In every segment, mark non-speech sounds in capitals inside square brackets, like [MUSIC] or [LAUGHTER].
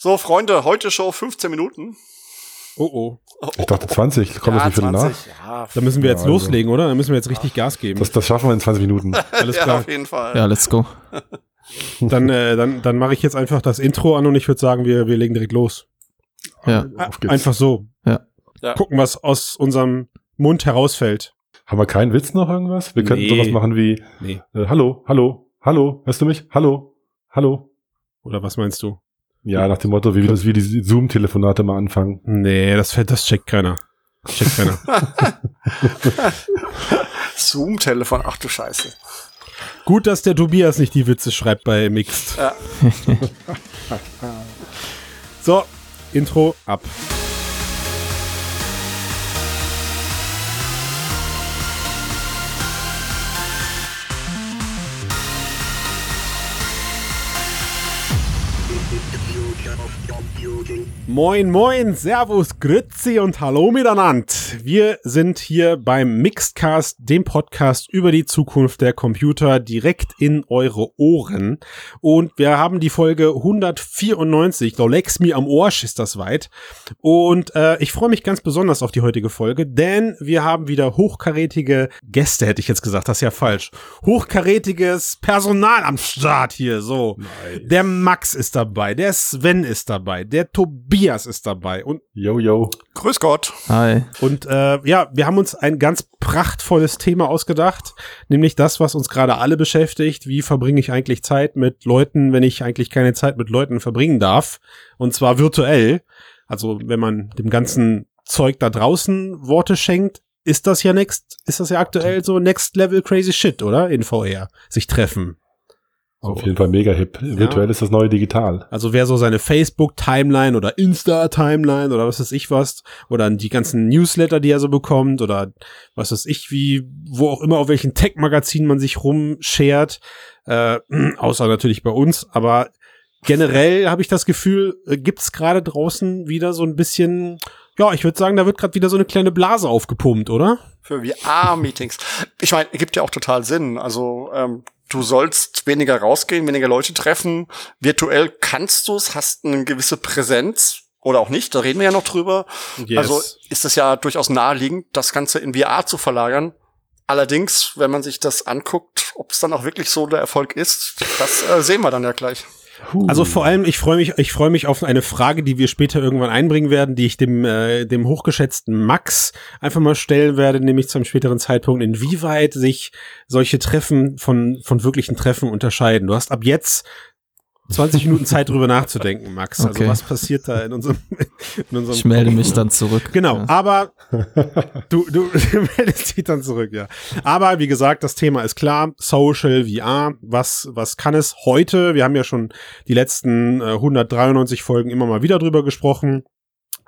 So, Freunde, heute Show 15 Minuten. Oh oh. Ich dachte 20, kommt ja, das nicht Viertel nach? Ja, Da müssen wir jetzt Ja, also. loslegen, oder? Da müssen wir jetzt richtig Gas geben. Das, das schaffen wir in 20 Minuten. [LAUGHS] Alles ja, klar. auf jeden Fall. Ja, let's go. [LAUGHS] Dann, äh, dann, dann mache ich jetzt einfach das Intro an und ich würde sagen, wir, wir legen direkt los. Ja. Auf geht's. Einfach so. Ja. Ja. Gucken, was aus unserem Mund herausfällt. Haben wir keinen Witz noch irgendwas? Wir könnten Nee. sowas machen wie, Nee. äh, hallo, hallo, hallo, hörst du mich? Hallo, hallo. Oder was meinst du? Ja, nach dem Motto, wie wir das wie die Zoom-Telefonate mal anfangen. Nee, das, fällt- das checkt keiner. Checkt keiner. [LAUGHS] Zoom-Telefon, ach du Scheiße. Gut, dass der Tobias nicht die Witze schreibt bei Mixed. Ja. [LAUGHS] so, Intro ab. Moin, moin, Servus, Grüezi und Hallo miteinander. Wir sind hier beim Mixedcast, dem Podcast über die Zukunft der Computer direkt in eure Ohren. Und wir haben die Folge 194, da leck's mir am Arsch, ist das weit. Und äh, ich freue mich ganz besonders auf die heutige Folge, denn wir haben wieder hochkarätige Gäste, hätte ich jetzt gesagt, das ist ja falsch. Hochkarätiges Personal am Start hier, so. Der Max ist dabei, der Sven ist dabei, der Tobias ist dabei und Yo, yo. Grüß Gott. Hi. und äh, ja, wir haben uns ein ganz prachtvolles Thema ausgedacht, nämlich das, was uns gerade alle beschäftigt. Wie verbringe ich eigentlich Zeit mit Leuten, wenn ich eigentlich keine Zeit mit Leuten verbringen darf? Und zwar virtuell. Also wenn man dem ganzen Zeug da draußen Worte schenkt, ist das ja next, ist das ja aktuell so Next Level Crazy Shit, oder? In VR. Sich treffen. Auf jeden Fall mega hip. Virtuell ist das neue digital. Also wer so seine Facebook-Timeline oder Insta-Timeline oder was weiß ich was, oder die ganzen Newsletter, die er so bekommt, oder was weiß ich, wie, wo auch immer, auf welchen Tech-Magazinen man sich rumschert, äh, [CLEARS THROAT] außer natürlich bei uns, aber generell habe ich das Gefühl, äh, gibt's gerade draußen wieder so ein bisschen, ja, ich würde sagen, da wird gerade wieder so eine kleine Blase aufgepumpt, oder? Für VR-Meetings. Ich meine, gibt ja auch total Sinn. Also, ähm, du sollst weniger rausgehen, weniger Leute treffen. Virtuell kannst du es, hast eine gewisse Präsenz oder auch nicht, da reden wir ja noch drüber. Also ist es ja durchaus naheliegend, das Ganze in VR zu verlagern. Allerdings, wenn man sich das anguckt, ob es dann auch wirklich so der Erfolg ist, das äh, sehen wir dann ja gleich. Also vor allem, ich freue mich, ich freue mich auf eine Frage, die wir später irgendwann einbringen werden, die ich dem, äh, dem hochgeschätzten Max einfach mal stellen werde, nämlich zum späteren Zeitpunkt, inwieweit sich solche Treffen von, von wirklichen Treffen unterscheiden. Du hast ab jetzt 20 Minuten Zeit drüber nachzudenken, Max. Also Okay. was passiert da in unserem, in unserem Ich melde mich dann zurück. Genau, Ja. aber du, du, [LAUGHS] du meldest dich dann zurück, ja. Aber wie gesagt, das Thema ist klar. Social VR, was, was kann es heute? Wir haben ja schon die letzten äh, 193 Folgen immer mal wieder drüber gesprochen.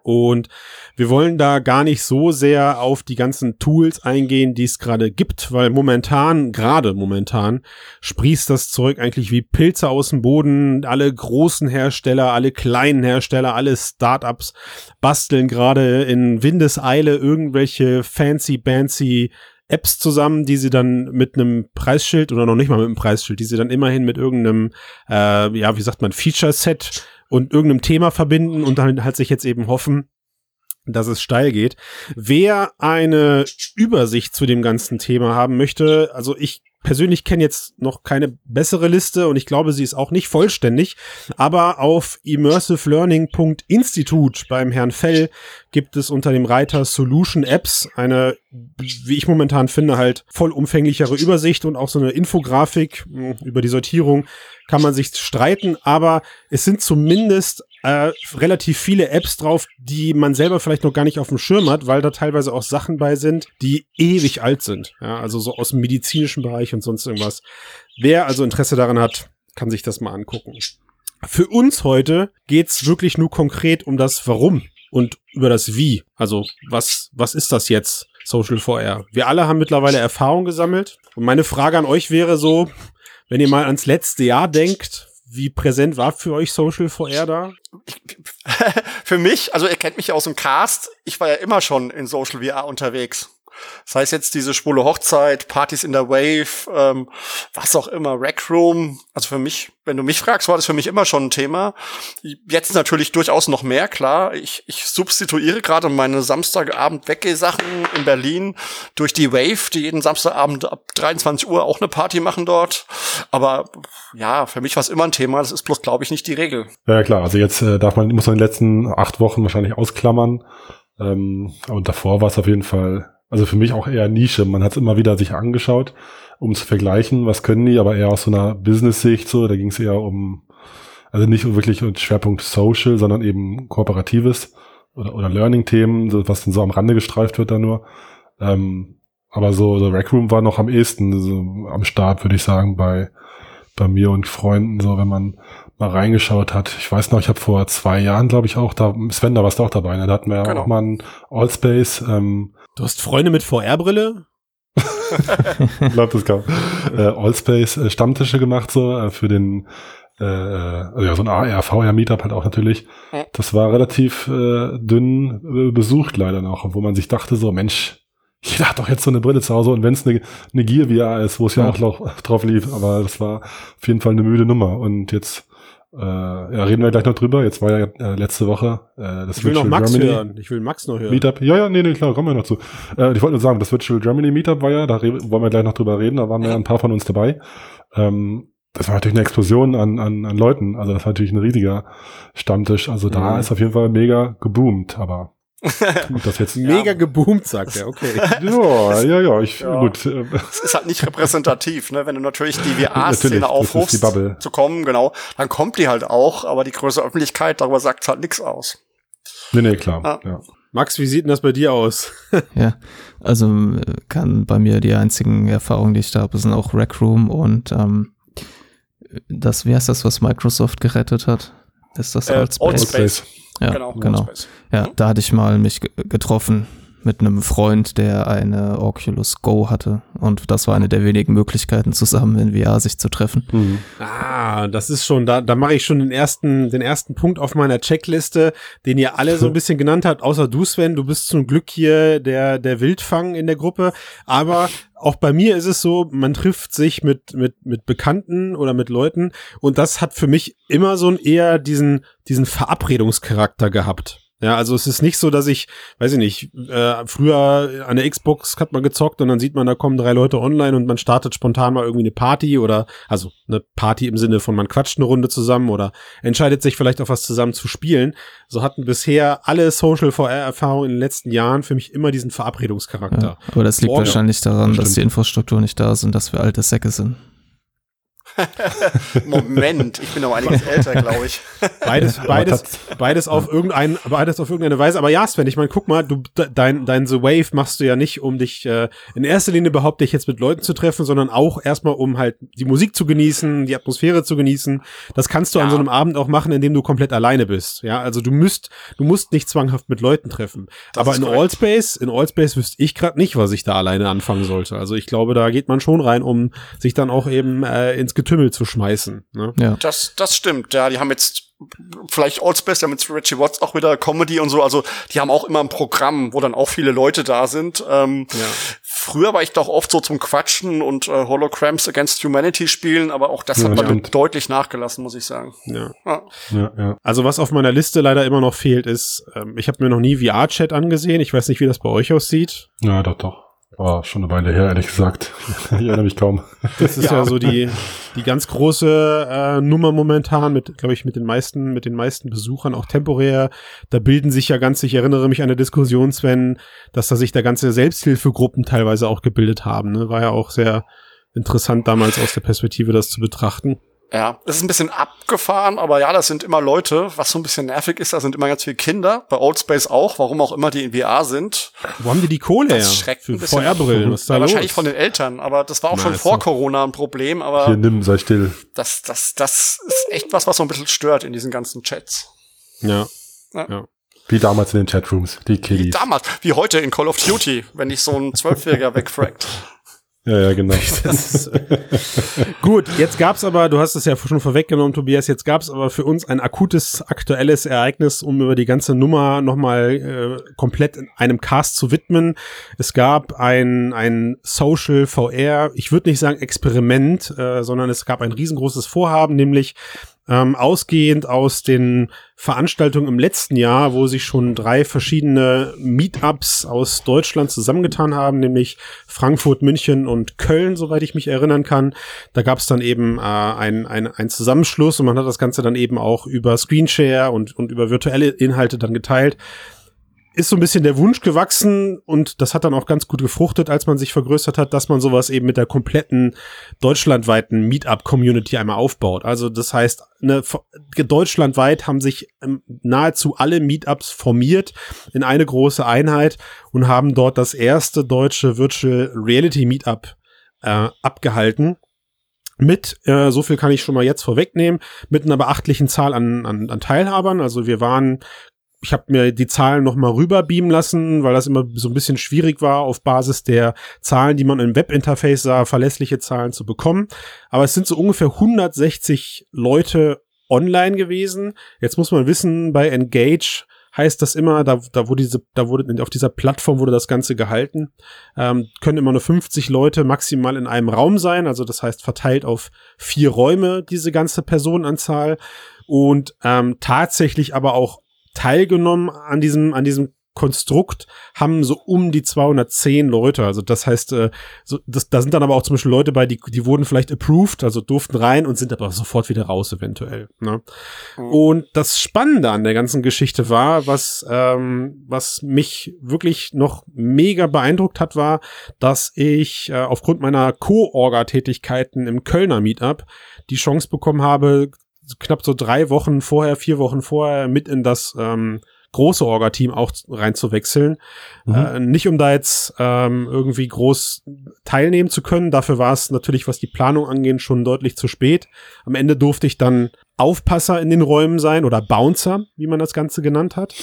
Und wir wollen da gar nicht so sehr auf die ganzen Tools eingehen, die es gerade gibt, weil momentan, gerade momentan, sprießt das Zeug eigentlich wie Pilze aus dem Boden. Alle großen Hersteller, alle kleinen Hersteller, alle Startups basteln gerade in Windeseile irgendwelche fancy, fancy Apps zusammen, die sie dann mit einem Preisschild oder noch nicht mal mit einem Preisschild, die sie dann immerhin mit irgendeinem, äh, ja, wie sagt man, Feature-Set und irgendeinem Thema verbinden und dann halt sich jetzt eben hoffen, dass es steil geht. Wer eine Übersicht zu dem ganzen Thema haben möchte, also ich persönlich kenne jetzt noch keine bessere Liste und ich glaube, sie ist auch nicht vollständig, aber auf immersivelearning.institute beim Herrn Fell gibt es unter dem Reiter Solution Apps eine, wie ich momentan finde, halt vollumfänglichere Übersicht und auch so eine Infografik mh, über die Sortierung kann man sich streiten, aber es sind zumindest äh, relativ viele Apps drauf, die man selber vielleicht noch gar nicht auf dem Schirm hat, weil da teilweise auch Sachen bei sind, die ewig alt sind. Ja, also so aus dem medizinischen Bereich und sonst irgendwas. Wer also Interesse daran hat, kann sich das mal angucken. Für uns heute geht's wirklich nur konkret um das Warum und über das Wie. Also was, was ist das jetzt? Social VR. Wir alle haben mittlerweile Erfahrung gesammelt. Und meine Frage an euch wäre so, wenn ihr mal ans letzte Jahr denkt, wie präsent war für euch Social VR da? [LAUGHS] Für mich, also ihr kennt mich ja aus dem Cast, ich war ja immer schon in Social VR unterwegs. Sei es jetzt diese schwule Hochzeit, Partys in der Wave, ähm, was auch immer, Rec Room. Also für mich, wenn du mich fragst, war das für mich immer schon ein Thema. Jetzt natürlich durchaus noch mehr, klar. Ich, ich substituiere gerade meine Samstagabend Weggeh-Sachen in Berlin durch die Wave, die jeden Samstagabend ab 23 Uhr auch eine Party machen dort. Aber ja, für mich war es immer ein Thema. Das ist bloß, glaube ich, nicht die Regel. Ja, klar. Also jetzt äh, darf man, muss man in den letzten acht Wochen wahrscheinlich ausklammern. Ähm, und davor war es auf jeden Fall, also für mich auch eher Nische. Man hat es immer wieder sich angeschaut, um zu vergleichen, was können die, aber eher aus so einer Business-Sicht so. Da ging es eher um, also nicht wirklich um Schwerpunkt Social, sondern eben Kooperatives oder, oder Learning-Themen, so, was dann so am Rande gestreift wird da nur. Ähm, aber so, so Rec Room war noch am ehesten so am Start, würde ich sagen, bei, bei mir und Freunden, so wenn man mal reingeschaut hat. Ich weiß noch, ich habe vor zwei Jahren, glaube ich, auch da, Sven, da warst du auch dabei, ne? da hatten wir ja Genau. auch mal einen Allspace, ähm, Du hast Freunde mit VR-Brille? [LAUGHS] ich glaube, das kam, äh, Allspace äh, Stammtische gemacht, so, äh, für den, äh, also ja, so ein AR, VR Meetup halt auch natürlich. Das war relativ äh, dünn äh, besucht leider noch, wo man sich dachte so, Mensch, jeder hat doch jetzt so eine Brille zu Hause und wenn es eine, eine Gear VR ist, wo es ja, Ja. auch drauf lief, aber das war auf jeden Fall eine müde Nummer und jetzt äh, ja, reden wir gleich noch drüber. Jetzt war ja äh, letzte Woche äh, das Ich will noch Max Germany hören. Ich will Max noch hören. Meetup. Ja, ja, nee, nee, klar, kommen wir noch zu. Äh, ich wollte nur sagen, das Virtual Germany Meetup war ja, da wollen wir gleich noch drüber reden, da waren ja ein paar von uns dabei. Ähm, das war natürlich eine Explosion an, an, an Leuten, also das war natürlich ein riesiger Stammtisch, also da Mhm. ist auf jeden Fall mega geboomt, aber gut, das jetzt [LAUGHS] Mega geboomt, sagt er. Okay. [LAUGHS] ja, ja, ja, ich, Ja. gut, äh, Es ist halt nicht repräsentativ, ne? Wenn du natürlich die [LAUGHS] VR-Szene aufrufst, die Bubble. zu kommen, genau, dann kommt die halt auch, aber die größere Öffentlichkeit, darüber sagt halt nichts aus. nee, nee, klar, Ah. ja. Max, wie sieht denn das bei dir aus? Ja, also äh, kann bei mir die einzigen Erfahrungen, die ich da habe, sind auch Rec Room und ähm, das, wie heißt das, was Microsoft gerettet hat? Ist das Äh, Altspace? Altspace. Ja, genau. genau. Altspace. Ja, da hatte ich mal mich ge- getroffen mit einem Freund, der eine Oculus Go hatte. Und das war eine der wenigen Möglichkeiten, zusammen in VR sich zu treffen. Mhm. Ah, das ist schon, da, da mache ich schon den ersten, den ersten Punkt auf meiner Checkliste, den ihr alle so ein [LAUGHS] bisschen genannt habt, außer du, Sven. Du bist zum Glück hier der, der Wildfang in der Gruppe. Aber auch bei mir ist es so, man trifft sich mit, mit, mit Bekannten oder mit Leuten und das hat für mich immer so ein eher diesen, diesen Verabredungscharakter gehabt. Ja, also es ist nicht so, dass ich, weiß ich nicht, äh, früher an der Xbox hat man gezockt und dann sieht man, da kommen drei Leute online und man startet spontan mal irgendwie eine Party oder, also eine Party im Sinne von man quatscht eine Runde zusammen oder entscheidet sich vielleicht auf was zusammen zu spielen. So hatten bisher alle Social VR-Erfahrungen in den letzten Jahren für mich immer diesen Verabredungscharakter. Ja, aber das liegt Morgen. wahrscheinlich daran, Das dass die. Infrastruktur nicht da ist und dass wir alte Säcke sind. [LAUGHS] Moment, ich bin noch einiges älter, glaube ich. Beides, beides, beides auf irgendein, beides auf irgendeine Weise. Aber ja, Sven, ich meine, guck mal, du, de- dein, dein The Wave machst du ja nicht, um dich äh, in erster Linie behaupte ich jetzt mit Leuten zu treffen, sondern auch erstmal, um halt die Musik zu genießen, die Atmosphäre zu genießen. Das kannst du an Ja. so einem Abend auch machen, indem du komplett alleine bist. Ja, also du müsst, du musst nicht zwanghaft mit Leuten treffen. Das Aber in korrekt. Allspace, in Allspace wüsste ich gerade nicht, was ich da alleine anfangen sollte. Also ich glaube, da geht man schon rein, um sich dann auch eben äh, ins Getümmel zu schmeißen. Ne? Ja. Das, das stimmt, ja. Die haben jetzt vielleicht Allspace, ja mit Richie Watts auch wieder Comedy und so. Also die haben auch immer ein Programm, wo dann auch viele Leute da sind. Ähm, Ja. Früher war ich doch oft so zum Quatschen und äh, Holograms Against Humanity spielen, aber auch das Ja, hat dann stimmt. deutlich nachgelassen, muss ich sagen. Ja. Ja. Ja, ja. Also was auf meiner Liste leider immer noch fehlt, ist, ähm, ich habe mir noch nie VR-Chat angesehen. Ich weiß nicht, wie das bei euch aussieht. ja, doch, doch. War schon eine Weile her, ehrlich gesagt. [LAUGHS] ich erinnere mich kaum. Das ist ja, Ja. so die, die ganz große äh, Nummer momentan mit, glaube ich, mit den meisten, mit den meisten Besuchern, auch temporär. Da bilden sich ja ganz, ich erinnere mich an eine Diskussion, Sven, dass da sich da ganze Selbsthilfegruppen teilweise auch gebildet haben. Ne? War ja auch sehr interessant damals aus der Perspektive, das zu betrachten. Ja, es ist ein bisschen abgefahren, aber ja, das sind immer Leute. Was so ein bisschen nervig ist, da sind immer ganz viele Kinder. Bei Oldspace auch, warum auch immer die in VR sind. Wo haben die die Kohle her? Das schreckt Für ein bisschen VR-Brillen, was ist da Ja, los? wahrscheinlich von den Eltern, aber das war auch Na, schon vor Corona ein Problem, aber Hier, nimm, sei still. das, das, das ist echt was, was so ein bisschen stört in diesen ganzen Chats. ja. Wie damals in den Chatrooms, die Wie Kiddies. damals, wie heute in Call of Duty, wenn dich so ein Zwölfjähriger [LAUGHS] wegfragt. Ja, ja, genau. [LAUGHS] Ist, äh, gut, jetzt gab's aber, du hast es ja schon vorweggenommen, Tobias, jetzt gab's aber für uns ein akutes, aktuelles Ereignis, um über die ganze Nummer nochmal äh, komplett in einem Cast zu widmen. Es gab ein, ein Social VR, ich würde nicht sagen Experiment, äh, sondern es gab ein riesengroßes Vorhaben, nämlich ähm, ausgehend aus den Veranstaltungen im letzten Jahr, wo sich schon drei verschiedene Meetups aus Deutschland zusammengetan haben, nämlich Frankfurt, München und Köln, soweit ich mich erinnern kann. Da gab es dann eben äh, ein, ein, ein Zusammenschluss und man hat das Ganze dann eben auch über Screenshare und, und über virtuelle Inhalte dann geteilt ist so ein bisschen der Wunsch gewachsen und das hat dann auch ganz gut gefruchtet, als man sich vergrößert hat, dass man sowas eben mit der kompletten deutschlandweiten Meetup-Community einmal aufbaut. Also das heißt, ne, deutschlandweit haben sich ähm, nahezu alle Meetups formiert in eine große Einheit und haben dort das erste deutsche Virtual Reality Meetup äh, abgehalten mit, äh, so viel kann ich schon mal jetzt vorwegnehmen, mit einer beachtlichen Zahl an, an, an Teilhabern. Also wir waren ich habe mir die Zahlen noch mal rüberbeamen lassen, weil das immer so ein bisschen schwierig war, auf Basis der Zahlen, die man im Webinterface sah, verlässliche Zahlen zu bekommen. Aber es sind so ungefähr 160 Leute online gewesen. Jetzt muss man wissen, bei Engage heißt das immer, da, da wurde diese, da wurde auf dieser Plattform wurde das Ganze gehalten, ähm, können immer nur 50 Leute maximal in einem Raum sein, also das heißt verteilt auf vier Räume diese ganze Personenanzahl und ähm, tatsächlich aber auch teilgenommen an diesem, an diesem Konstrukt haben so um die 210 Leute. Also das heißt, äh, so, das, da sind dann aber auch zum Beispiel Leute bei, die, die wurden vielleicht approved, also durften rein und sind aber sofort wieder raus eventuell. Ne? Mhm. Und das Spannende an der ganzen Geschichte war, was, ähm, was mich wirklich noch mega beeindruckt hat, war, dass ich äh, aufgrund meiner Co-Orga-Tätigkeiten im Kölner Meetup die Chance bekommen habe, knapp so drei Wochen vorher, vier Wochen vorher mit in das ähm, große Orga-Team auch reinzuwechseln. Mhm. Äh, nicht um da jetzt ähm, irgendwie groß teilnehmen zu können. Dafür war es natürlich, was die Planung angeht, schon deutlich zu spät. Am Ende durfte ich dann Aufpasser in den Räumen sein oder Bouncer, wie man das Ganze genannt hat.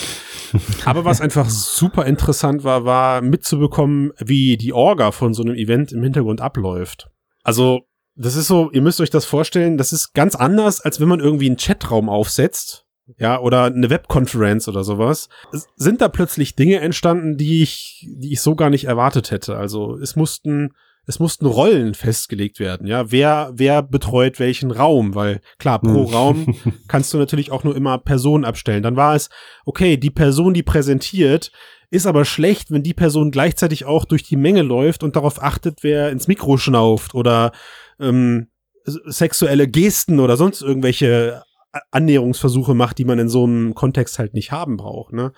[LAUGHS] Aber was einfach super interessant war, war mitzubekommen, wie die Orga von so einem Event im Hintergrund abläuft. Also das ist so, ihr müsst euch das vorstellen, das ist ganz anders, als wenn man irgendwie einen Chatraum aufsetzt. Ja, oder eine Webkonferenz oder sowas. Es sind da plötzlich Dinge entstanden, die ich, die ich so gar nicht erwartet hätte. Also es mussten, es mussten Rollen festgelegt werden. Ja, wer, wer betreut welchen Raum? Weil klar, pro hm. Raum [LAUGHS] kannst du natürlich auch nur immer Personen abstellen. Dann war es, okay, die Person, die präsentiert, ist aber schlecht, wenn die Person gleichzeitig auch durch die Menge läuft und darauf achtet, wer ins Mikro schnauft oder ähm, sexuelle Gesten oder sonst irgendwelche Annäherungsversuche macht, die man in so einem Kontext halt nicht haben braucht. Ne?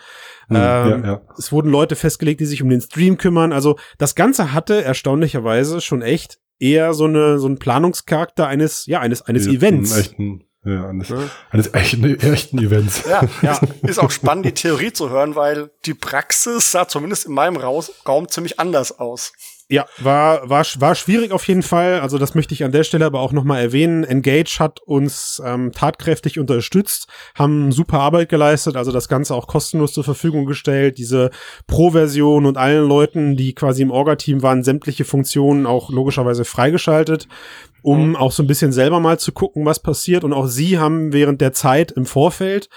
Mhm, ähm, ja, ja. Es wurden Leute festgelegt, die sich um den Stream kümmern. Also das Ganze hatte erstaunlicherweise schon echt eher so eine so einen Planungscharakter eines ja eines eines ja, Events. Echten, ja, eines, ja. eines echten, echten Events. Ja, ja, [LAUGHS] ist auch spannend, die Theorie zu hören, weil die Praxis sah zumindest in meinem Raum ziemlich anders aus. Ja, war, war, war schwierig auf jeden Fall. Also das möchte ich an der Stelle aber auch nochmal erwähnen. Engage hat uns ähm, tatkräftig unterstützt, haben super Arbeit geleistet, also das Ganze auch kostenlos zur Verfügung gestellt. Diese Pro-Version und allen Leuten, die quasi im Orga-Team waren, sämtliche Funktionen auch logischerweise freigeschaltet um auch so ein bisschen selber mal zu gucken, was passiert. Und auch sie haben während der Zeit im Vorfeld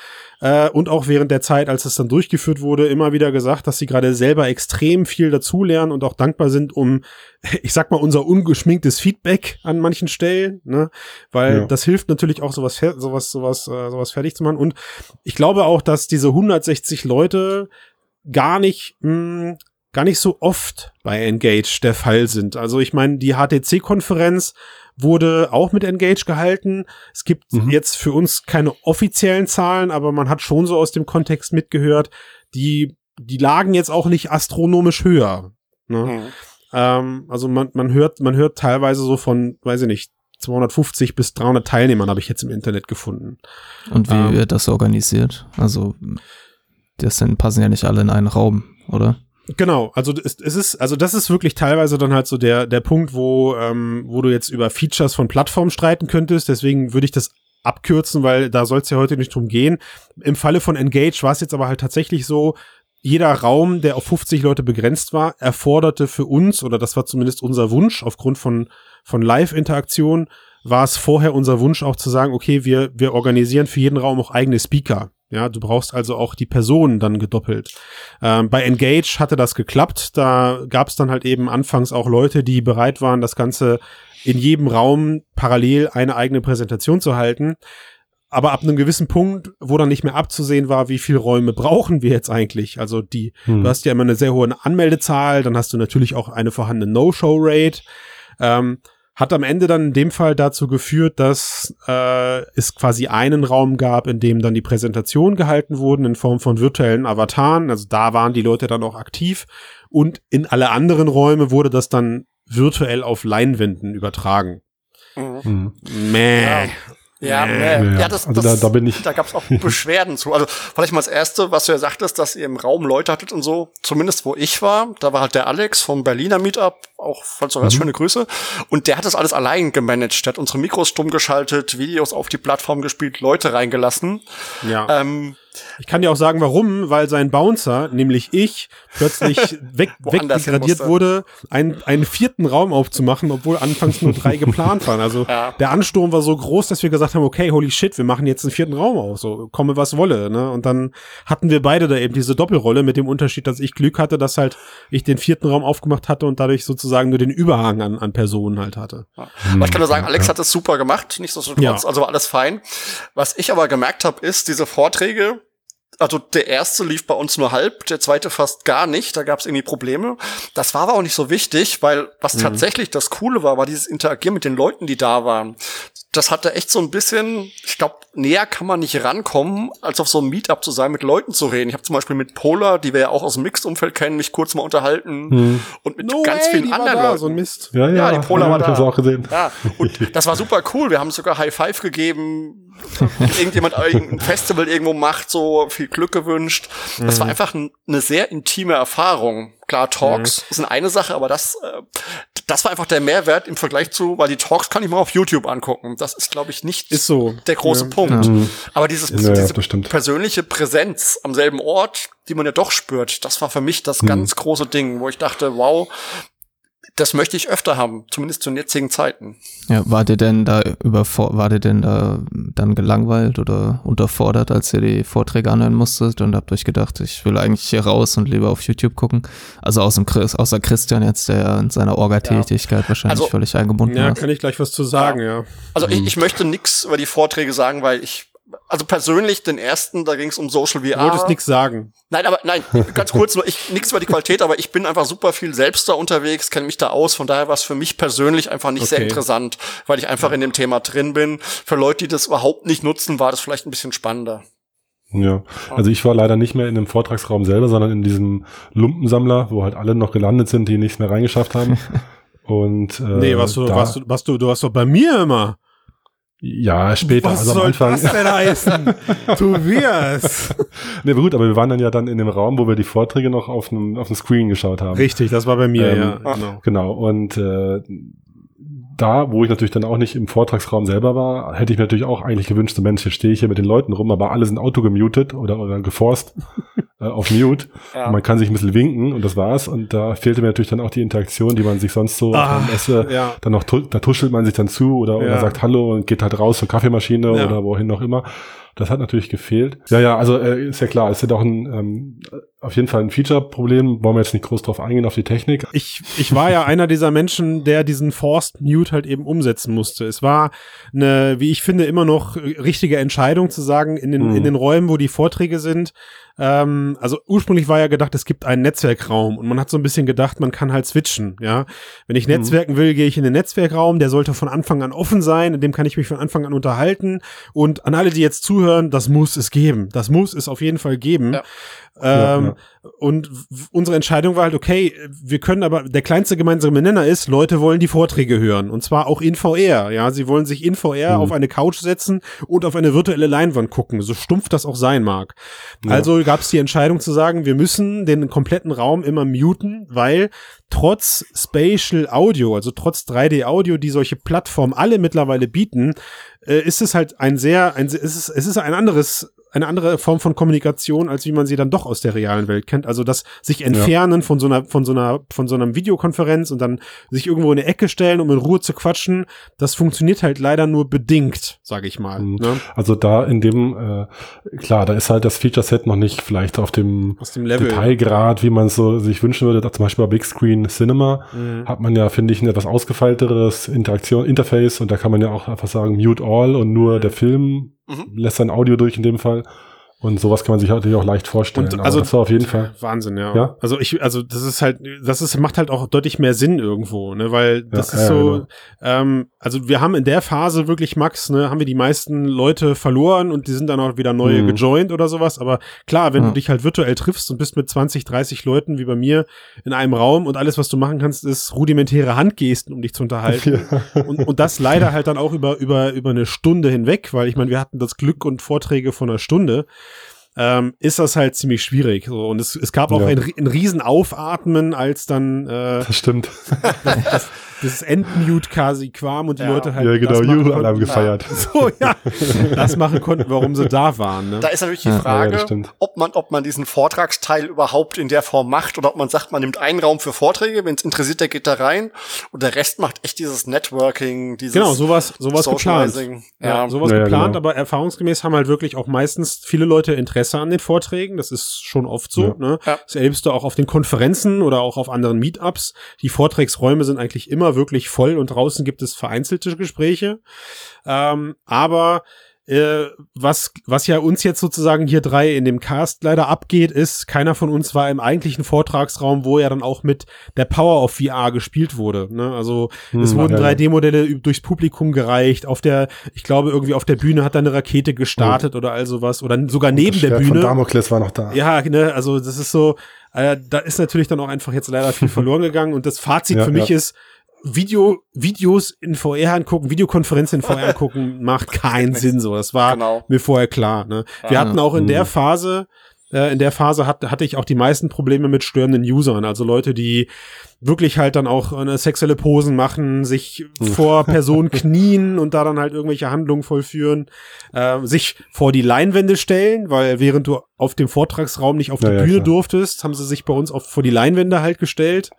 äh, und auch während der Zeit, als es dann durchgeführt wurde, immer wieder gesagt, dass sie gerade selber extrem viel dazulernen und auch dankbar sind um, [LAUGHS] ich sag mal, unser ungeschminktes Feedback an manchen Stellen, ne? Weil ja. das hilft natürlich auch sowas, sowas, sowas, äh, sowas fertig zu machen. Und ich glaube auch, dass diese 160 Leute gar nicht mh, hm, gar nicht so oft bei Engage der Fall sind. Also ich meine, die HTC-Konferenz wurde auch mit Engage gehalten. Es gibt mhm. jetzt für uns keine offiziellen Zahlen, aber man hat schon so aus dem Kontext mitgehört, die, die lagen jetzt auch nicht astronomisch höher. Ne? Mhm. Ähm, also man, man hört, man hört teilweise so von, weiß ich nicht, 250 bis 300 Teilnehmern habe ich jetzt im Internet gefunden. Und wie ähm, wird das organisiert? Also, das sind, passen ja nicht alle in einen Raum, oder? Genau, also es, es ist, also das ist wirklich teilweise dann halt so der, der Punkt, wo, ähm, wo du jetzt über Features von Plattformen streiten könntest. Deswegen würde ich das abkürzen, weil da soll es ja heute nicht drum gehen. Im Falle von Engage war es jetzt aber halt tatsächlich so, jeder Raum, der auf 50 Leute begrenzt war, erforderte für uns, oder das war zumindest unser Wunsch, aufgrund von, von Live-Interaktion, war es vorher unser Wunsch auch zu sagen, okay, wir, wir organisieren für jeden Raum auch eigene Speaker. Ja, du brauchst also auch die Personen dann gedoppelt. Ähm, bei Engage hatte das geklappt. Da gab es dann halt eben anfangs auch Leute, die bereit waren, das Ganze in jedem Raum parallel eine eigene Präsentation zu halten. Aber ab einem gewissen Punkt, wo dann nicht mehr abzusehen war, wie viel Räume brauchen wir jetzt eigentlich? Also die, hm. du hast ja immer eine sehr hohe Anmeldezahl, dann hast du natürlich auch eine vorhandene No-Show-Rate. Ähm, hat am Ende dann in dem Fall dazu geführt, dass äh, es quasi einen Raum gab, in dem dann die Präsentation gehalten wurden in Form von virtuellen Avataren. Also da waren die Leute dann auch aktiv. Und in alle anderen Räume wurde das dann virtuell auf Leinwänden übertragen. Mhm. Mäh. Ja. Ja, nee. ja, das, also das, da, da bin ich. Da gab's auch Beschwerden zu. Also vielleicht mal das erste, was du ja sagtest, dass ihr im Raum Leute hattet und so. Zumindest wo ich war, da war halt der Alex vom Berliner Meetup, auch falls du mhm. schöne Grüße. Und der hat das alles allein gemanagt. Der hat unsere Mikros stumm geschaltet, Videos auf die Plattform gespielt, Leute reingelassen. Ja. Ähm, ich kann dir auch sagen, warum, weil sein Bouncer, nämlich ich, plötzlich [LAUGHS] weg, wegdegradiert wurde, einen, einen vierten Raum aufzumachen, obwohl anfangs nur drei geplant waren. Also [LAUGHS] ja. der Ansturm war so groß, dass wir gesagt haben, okay, holy shit, wir machen jetzt einen vierten Raum auf, so komme was wolle. Ne? Und dann hatten wir beide da eben diese Doppelrolle mit dem Unterschied, dass ich Glück hatte, dass halt ich den vierten Raum aufgemacht hatte und dadurch sozusagen nur den Überhang an, an Personen halt hatte. Ja. Aber ich kann nur sagen, Alex hat das super gemacht, nicht so ja. also war alles fein. Was ich aber gemerkt habe, ist, diese Vorträge, also der erste lief bei uns nur halb, der zweite fast gar nicht. Da gab es irgendwie Probleme. Das war aber auch nicht so wichtig, weil was mhm. tatsächlich das Coole war, war dieses Interagieren mit den Leuten, die da waren das hatte echt so ein bisschen, ich glaube, näher kann man nicht rankommen, als auf so einem Meetup zu sein, mit Leuten zu reden. Ich habe zum Beispiel mit Polar, die wir ja auch aus dem Mixed-Umfeld kennen, mich kurz mal unterhalten hm. und mit no ganz way, vielen anderen da, Leuten. So ein Mist. Ja, ja, ja die Polar ja, war da. auch gesehen. Ja, und [LAUGHS] das war super cool. Wir haben sogar High Five gegeben. Irgendjemand ein Festival irgendwo macht, so viel Glück gewünscht. Das war mhm. einfach eine sehr intime Erfahrung. Klar, Talks mhm. sind eine Sache, aber das, äh, das war einfach der Mehrwert im Vergleich zu, weil die Talks kann ich mal auf YouTube angucken. Das ist, glaube ich, nicht ist so. der große ja. Punkt. Mhm. Aber dieses, ja, diese persönliche Präsenz am selben Ort, die man ja doch spürt, das war für mich das mhm. ganz große Ding, wo ich dachte, wow, das möchte ich öfter haben, zumindest zu jetzigen Zeiten. Ja, war ihr denn da überfor war ihr denn da dann gelangweilt oder unterfordert, als ihr die Vorträge anhören musstet und habt euch gedacht, ich will eigentlich hier raus und lieber auf YouTube gucken? Also außer, Chris, außer Christian jetzt, der in seiner Orga-Tätigkeit ja. wahrscheinlich also, völlig eingebunden ja, ist. Ja, kann ich gleich was zu sagen, ja. ja. Also ich, ich möchte nichts über die Vorträge sagen, weil ich also persönlich den ersten, da ging es um Social VR. Du wolltest nichts sagen. Nein, aber nein, ganz kurz nur, ich nichts über die Qualität, aber ich bin einfach super viel selbst da unterwegs, kenne mich da aus, von daher war es für mich persönlich einfach nicht okay. sehr interessant, weil ich einfach ja. in dem Thema drin bin. Für Leute, die das überhaupt nicht nutzen, war das vielleicht ein bisschen spannender. Ja, also ich war leider nicht mehr in dem Vortragsraum selber, sondern in diesem Lumpensammler, wo halt alle noch gelandet sind, die nichts mehr reingeschafft haben. [LAUGHS] Und äh, nee, was du, was du, was du, du warst doch bei mir immer. Ja, später. Was also am soll Anfang. das denn heißen? [LAUGHS] Tobias. [LAUGHS] ne, gut, aber wir waren dann ja dann in dem Raum, wo wir die Vorträge noch auf einem auf dem Screen geschaut haben. Richtig, das war bei mir, ähm, ja. Genau. genau. Und äh, da, wo ich natürlich dann auch nicht im Vortragsraum selber war, hätte ich mir natürlich auch eigentlich gewünscht, so Mensch, jetzt stehe ich hier mit den Leuten rum, aber alle sind Auto gemutet oder, oder geforst äh, auf Mute. Ja. man kann sich ein bisschen winken und das war's. Und da fehlte mir natürlich dann auch die Interaktion, die man sich sonst so ah, Esse, ja. dann noch, da tuschelt man sich dann zu oder, oder sagt Hallo und geht halt raus zur Kaffeemaschine oder wohin noch immer. Das hat natürlich gefehlt. Ja, ja, also äh, ist ja klar, es ist ja auch ein, ähm, auf jeden Fall ein Feature-Problem. Wollen wir jetzt nicht groß drauf eingehen, auf die Technik. Ich, ich war ja einer dieser Menschen, der diesen Forced Mute halt eben umsetzen musste. Es war eine, wie ich finde, immer noch richtige Entscheidung zu sagen, in den, mhm. in den Räumen, wo die Vorträge sind, ähm, also ursprünglich war ja gedacht, es gibt einen Netzwerkraum und man hat so ein bisschen gedacht, man kann halt switchen, ja. Wenn ich mhm. netzwerken will, gehe ich in den Netzwerkraum, der sollte von Anfang an offen sein, in dem kann ich mich von Anfang an unterhalten und an alle, die jetzt zuhören, das muss es geben. Das muss es auf jeden Fall geben. Ja. Ähm, ja, ja. Und unsere Entscheidung war halt, okay, wir können aber, der kleinste gemeinsame Nenner ist, Leute wollen die Vorträge hören. Und zwar auch in VR. Ja, sie wollen sich in VR mhm. auf eine Couch setzen und auf eine virtuelle Leinwand gucken, so stumpf das auch sein mag. Ja. Also gab es die Entscheidung zu sagen, wir müssen den kompletten Raum immer muten, weil trotz Spatial Audio, also trotz 3D Audio, die solche Plattformen alle mittlerweile bieten, äh, ist es halt ein sehr, ein, es ist, es ist ein anderes eine andere Form von Kommunikation, als wie man sie dann doch aus der realen Welt kennt. Also das sich entfernen ja. von so einer, von so einer, von so einer Videokonferenz und dann sich irgendwo in eine Ecke stellen, um in Ruhe zu quatschen, das funktioniert halt leider nur bedingt, sage ich mal. Mhm. Ne? Also da in dem, äh, klar, da ist halt das Feature-Set noch nicht vielleicht auf dem, dem. Detailgrad, wie man es so sich wünschen würde. Zum Beispiel bei Big Screen Cinema mhm. hat man ja, finde ich, ein etwas ausgefeilteres Interaktion, Interface und da kann man ja auch einfach sagen, mute all und nur der Film mhm. lässt sein Audio durch in dem Fall. Und sowas kann man sich natürlich auch leicht vorstellen. Und also das war auf jeden Fall Wahnsinn, ja. ja. Also ich, also das ist halt, das ist macht halt auch deutlich mehr Sinn irgendwo, ne, weil das ja, ist so. Genau. Ähm, also wir haben in der Phase wirklich Max, ne, haben wir die meisten Leute verloren und die sind dann auch wieder neue mhm. gejoint oder sowas. Aber klar, wenn ja. du dich halt virtuell triffst und bist mit 20, 30 Leuten wie bei mir in einem Raum und alles, was du machen kannst, ist rudimentäre Handgesten, um dich zu unterhalten. und, und das leider halt dann auch über über über eine Stunde hinweg, weil ich meine, wir hatten das Glück und Vorträge von einer Stunde ähm, ist das halt ziemlich schwierig. So. Und es, es gab auch ja. ein, ein Riesen als dann äh, Das stimmt. das, [LAUGHS] das [LAUGHS] Endmute quasi quam und die ja. Leute halt. Ja, genau, Juhu-Alarm gefeiert. So, ja. das machen konnten, warum sie da waren. Ne? Da ist natürlich die Frage, ja, ob man, ob man diesen Vortragsteil überhaupt in der Form macht oder ob man sagt, man nimmt einen Raum für Vorträge, wenn es interessiert, der geht da rein und der Rest macht echt dieses Networking, dieses Genau, sowas, sowas geplant. Ja, sowas ja, geplant, genau. aber erfahrungsgemäß haben halt wirklich auch meistens viele Leute Interesse an den Vorträgen. Das ist schon oft so. Ne? Das erlebst du auch auf den Konferenzen oder auch auf anderen Meetups. Die Vortragsräume sind eigentlich immer wirklich voll und draußen gibt es vereinzelte Gespräche. Ähm, aber äh, was, was ja uns jetzt sozusagen hier drei in dem Cast leider abgeht, ist, keiner von uns war im eigentlichen Vortragsraum, wo ja dann auch mit der Power of VR gespielt wurde. Ne? Also hm, es wurden 3D-Modelle durchs Publikum gereicht. Auf der, ich glaube, irgendwie auf der Bühne hat da eine Rakete gestartet oh. oder also was. Oder sogar neben der Bühne. Von Damokles war noch da. Ja, ne, also das ist so, äh, da ist natürlich dann auch einfach jetzt leider viel [LAUGHS] verloren gegangen. Und das Fazit ja, für mich ja. ist, Video, Videos in VR angucken, Videokonferenzen in VR [LAUGHS] angucken, macht keinen Sinn so. Das war genau. mir vorher klar. Ne? Wir hatten auch in der mhm. Phase, äh, in der Phase hat, hatte ich auch die meisten Probleme mit störenden Usern, also Leute, die wirklich halt dann auch eine sexuelle Posen machen, sich vor [LAUGHS] Personen knien und da dann halt irgendwelche Handlungen vollführen, äh, sich vor die Leinwände stellen, weil während du auf dem Vortragsraum nicht auf die ja, Bühne ja, durftest, haben sie sich bei uns auf, vor die Leinwände halt gestellt.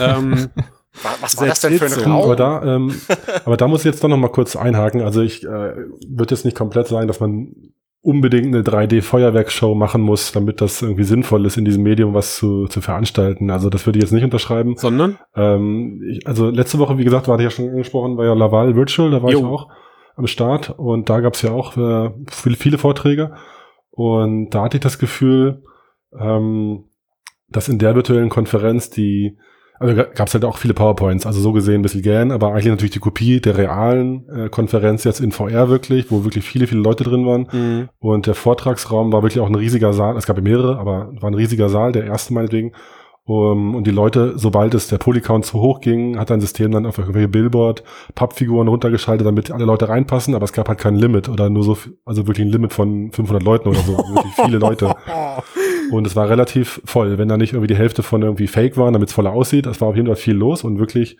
ähm, [LAUGHS] Was war das denn für ein Raum? Aber da, ähm, [LAUGHS] aber da muss ich jetzt doch noch mal kurz einhaken. Also ich äh, würde jetzt nicht komplett sagen, dass man unbedingt eine 3D-Feuerwerksshow machen muss, damit das irgendwie sinnvoll ist, in diesem Medium was zu, zu veranstalten. Also das würde ich jetzt nicht unterschreiben. Sondern? Ähm, ich, also letzte Woche, wie gesagt, war ich ja schon angesprochen, war ja Laval Virtual, da war jo. ich auch am Start und da gab es ja auch äh, viele, viele Vorträge und da hatte ich das Gefühl, ähm, dass in der virtuellen Konferenz die also gab es halt auch viele PowerPoints, also so gesehen ein bisschen gern, aber eigentlich natürlich die Kopie der realen äh, Konferenz jetzt in VR wirklich, wo wirklich viele, viele Leute drin waren. Mhm. Und der Vortragsraum war wirklich auch ein riesiger Saal, es gab ja mehrere, aber war ein riesiger Saal, der erste meinetwegen. Um, und die Leute, sobald es der Polycount zu hoch ging, hat ein System dann auf irgendwelche Billboard Pappfiguren runtergeschaltet, damit alle Leute reinpassen, aber es gab halt kein Limit oder nur so, also wirklich ein Limit von 500 Leuten oder so, wirklich viele Leute. [LAUGHS] Und es war relativ voll, wenn da nicht irgendwie die Hälfte von irgendwie Fake waren, damit es voller aussieht. Es war auf jeden Fall viel los und wirklich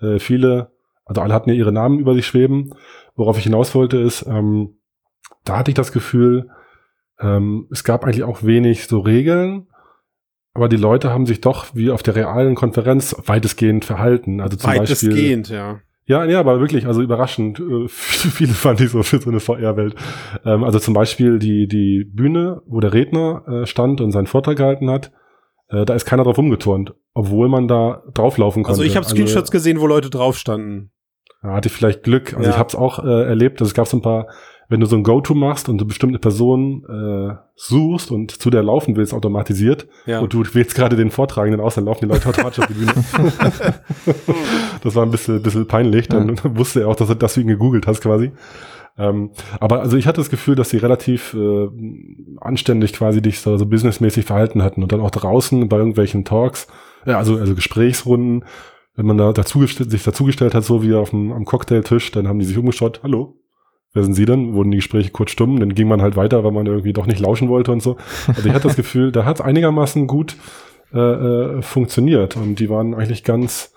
äh, viele, also alle hatten ja ihre Namen über sich schweben. Worauf ich hinaus wollte ist, ähm, da hatte ich das Gefühl, ähm, es gab eigentlich auch wenig so Regeln, aber die Leute haben sich doch wie auf der realen Konferenz weitestgehend verhalten. Also zum weitestgehend, Beispiel, ja. Ja, ja, aber wirklich, also überraschend. Äh, [LAUGHS] viele fand ich so für so eine VR-Welt. Ähm, also zum Beispiel die, die Bühne, wo der Redner äh, stand und seinen Vortrag gehalten hat, äh, da ist keiner drauf umgeturnt, obwohl man da drauflaufen konnte. Also ich habe Screenshots also, gesehen, wo Leute drauf standen. Da hatte ich vielleicht Glück. Also ja. ich habe es auch äh, erlebt. Also es gab so ein paar wenn du so ein Go-To machst und du bestimmte Person äh, suchst und zu der laufen willst, automatisiert, ja. und du wählst gerade den Vortragenden aus, dann laufen die Leute automatisch auf die Bühne. [LAUGHS] das war ein bisschen, bisschen peinlich, dann ja. [LAUGHS] wusste er auch, dass, dass du ihn gegoogelt hast quasi. Ähm, aber also ich hatte das Gefühl, dass sie relativ äh, anständig quasi dich so, so businessmäßig verhalten hatten und dann auch draußen bei irgendwelchen Talks, ja, also, also Gesprächsrunden, wenn man da dazu sich dazugestellt hat, so wie auf dem, am Cocktailtisch, dann haben die sich umgeschaut, hallo, wer sind Sie denn? Wurden die Gespräche kurz stumm, dann ging man halt weiter, weil man irgendwie doch nicht lauschen wollte und so. Also ich hatte das [LAUGHS] Gefühl, da hat es einigermaßen gut äh, äh, funktioniert und die waren eigentlich ganz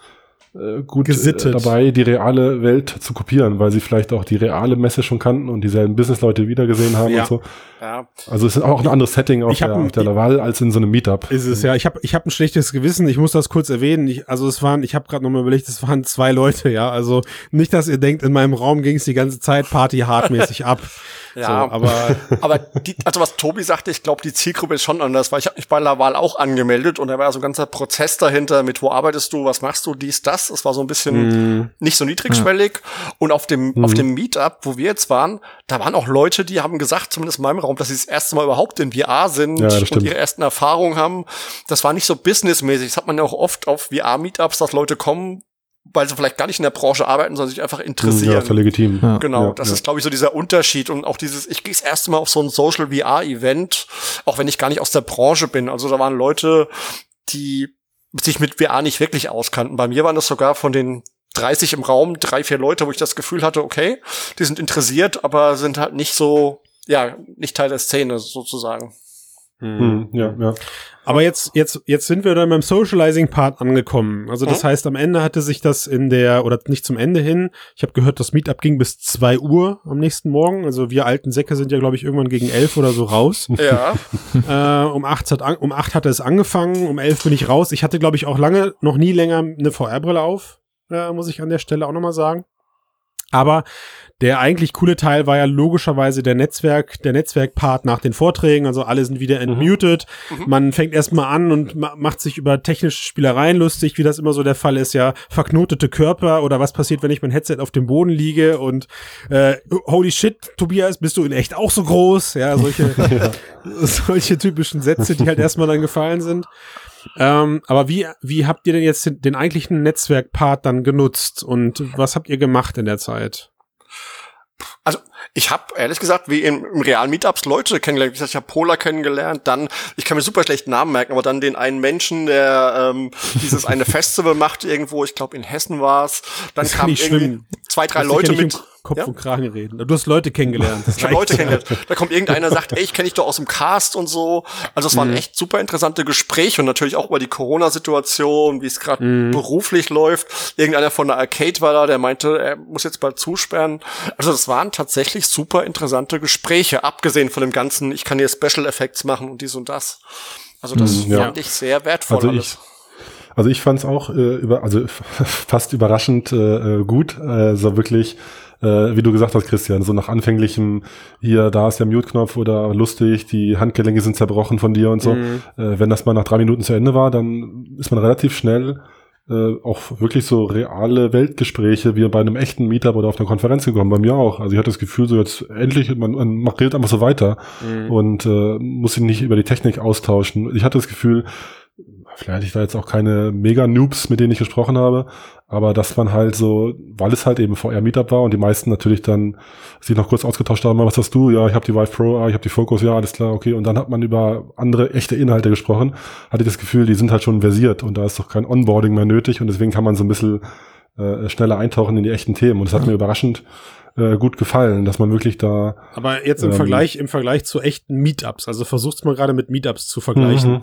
äh, gut Gesittet. äh, dabei, die reale Welt zu kopieren, weil sie vielleicht auch die reale Messe schon kannten und dieselben Businessleute wiedergesehen haben Ja. und so. Ja. Also es ist auch ein anderes Setting auf Ich der, ein- auf der Laval als in so einem Meetup. Ist es ja. Ich habe ich hab ein schlechtes Gewissen. Ich muss das kurz erwähnen. Ich, also es waren, ich habe gerade nochmal überlegt, es waren zwei Leute, ja. Also nicht, dass ihr denkt, in meinem Raum ging es die ganze Zeit Party hardmäßig ab. [LAUGHS] Ja. So, aber [LAUGHS] Aber die, also was Tobi sagte, ich glaube, die Zielgruppe ist schon anders, weil ich habe mich bei Laval auch angemeldet und da war ja so ein ganzer Prozess dahinter mit, wo arbeitest du, was machst du, dies, das. Es war so ein bisschen nicht so niedrigschwellig. Und auf dem, auf dem Meetup, wo wir jetzt waren, da waren auch Leute, die haben gesagt, zumindest in meinem Raum, dass sie das erste Mal überhaupt in VR sind Ja, und ihre ersten Erfahrungen haben. Das war nicht so businessmäßig. Das hat man ja auch oft auf VR-Meetups, dass Leute kommen, weil sie vielleicht gar nicht in der Branche arbeiten, sondern sich einfach interessieren. Ja, ja legitim. Ja. Genau, Ja, das ja. ist, glaube ich, so dieser Unterschied und auch dieses, ich gehe das erste Mal auf so ein Social VR-Event, auch wenn ich gar nicht aus der Branche bin. Also da waren Leute, die sich mit VR nicht wirklich auskannten. Bei mir waren das sogar von den 30 im Raum, drei, vier Leute, wo ich das Gefühl hatte, okay, die sind interessiert, aber sind halt nicht so, ja, nicht Teil der Szene sozusagen. Hm, ja, ja. Aber jetzt, jetzt, jetzt sind wir dann beim Socializing-Part angekommen. Also das Mhm. heißt, am Ende hatte sich das in der, oder nicht zum Ende hin, ich habe gehört, das Meetup ging bis zwei Uhr am nächsten Morgen. Also wir alten Säcke sind ja, glaube ich, irgendwann gegen elf oder so raus. Ja, [LAUGHS] äh, um, acht hat an, um acht hatte es angefangen, um elf bin ich raus. Ich hatte, glaube ich, auch lange, noch nie länger eine VR-Brille auf, äh, muss ich an der Stelle auch nochmal sagen. Aber der eigentlich coole Teil war ja logischerweise der Netzwerk, der Netzwerkpart nach den Vorträgen. Also alle sind wieder entmutet. Man fängt erstmal an und ma macht sich über technische Spielereien lustig, wie das immer so der Fall ist. Ja, verknotete Körper oder was passiert, wenn ich mein Headset auf dem Boden liege und äh, holy shit, Tobias, bist du in echt auch so groß? Ja, solche, [LAUGHS] solche typischen Sätze, die halt erstmal dann gefallen sind. Ähm, aber wie, wie habt ihr denn jetzt den, den eigentlichen Netzwerkpart dann genutzt und was habt ihr gemacht in der Zeit? Also ich habe ehrlich gesagt, wie im, im realen Meetups Leute kennengelernt. Gesagt, ich habe Pola kennengelernt, dann, ich kann mir super schlecht Namen merken, aber dann den einen Menschen, der ähm, dieses eine [LAUGHS] Festival macht irgendwo, ich glaube in Hessen war es. Dann Das kamen irgendwie schwimmen. zwei, drei dich Leute mit. Kopf Ja? und Kragen reden. Du hast Leute kennengelernt. Ich habe. Leute kennengelernt. Da kommt irgendeiner, sagt, ey, ich kenne dich doch aus dem Cast und so. Also es Mhm. waren echt super interessante Gespräche und natürlich auch über die Corona-Situation, wie es gerade Mhm. beruflich läuft. Irgendeiner von der Arcade war da, der meinte, er muss jetzt bald zusperren. Also das waren tatsächlich super interessante Gespräche, abgesehen von dem ganzen, ich kann hier Special Effects machen und dies und das. Also das Mhm, ja. fand ich sehr wertvoll Also alles. ich, also ich fand es auch äh, über, also [LAUGHS] fast überraschend äh, äh, gut. Äh, so wirklich, äh, wie du gesagt hast, Christian, so nach anfänglichem, hier, da ist der Mute-Knopf oder lustig, die Handgelenke sind zerbrochen von dir und so. Mhm. Äh, wenn das mal nach drei Minuten zu Ende war, dann ist man relativ schnell äh, auch wirklich so reale Weltgespräche wie bei einem echten Meetup oder auf einer Konferenz gekommen. Bei mir auch. Also ich hatte das Gefühl, so jetzt endlich, man, man macht redet einfach so weiter Mhm. und äh, muss sich nicht über die Technik austauschen. Ich hatte das Gefühl, vielleicht hatte ich da jetzt auch keine Mega-Noobs, mit denen ich gesprochen habe, aber das waren halt so, weil es halt eben VR-Meetup war und die meisten natürlich dann sich noch kurz ausgetauscht haben, was hast du? Ja, ich habe die Vive Pro, ah, ich habe die Focus, ja, alles klar, okay. Und dann hat man über andere echte Inhalte gesprochen, hatte ich das Gefühl, die sind halt schon versiert und da ist doch kein Onboarding mehr nötig und deswegen kann man so ein bisschen äh, schneller eintauchen in die echten Themen. Und es hat mir überraschend äh, gut gefallen, dass man wirklich da Aber jetzt im Ähm, Vergleich, im Vergleich zu echten Meetups, also versucht's mal gerade mit Meetups zu vergleichen. Mhm.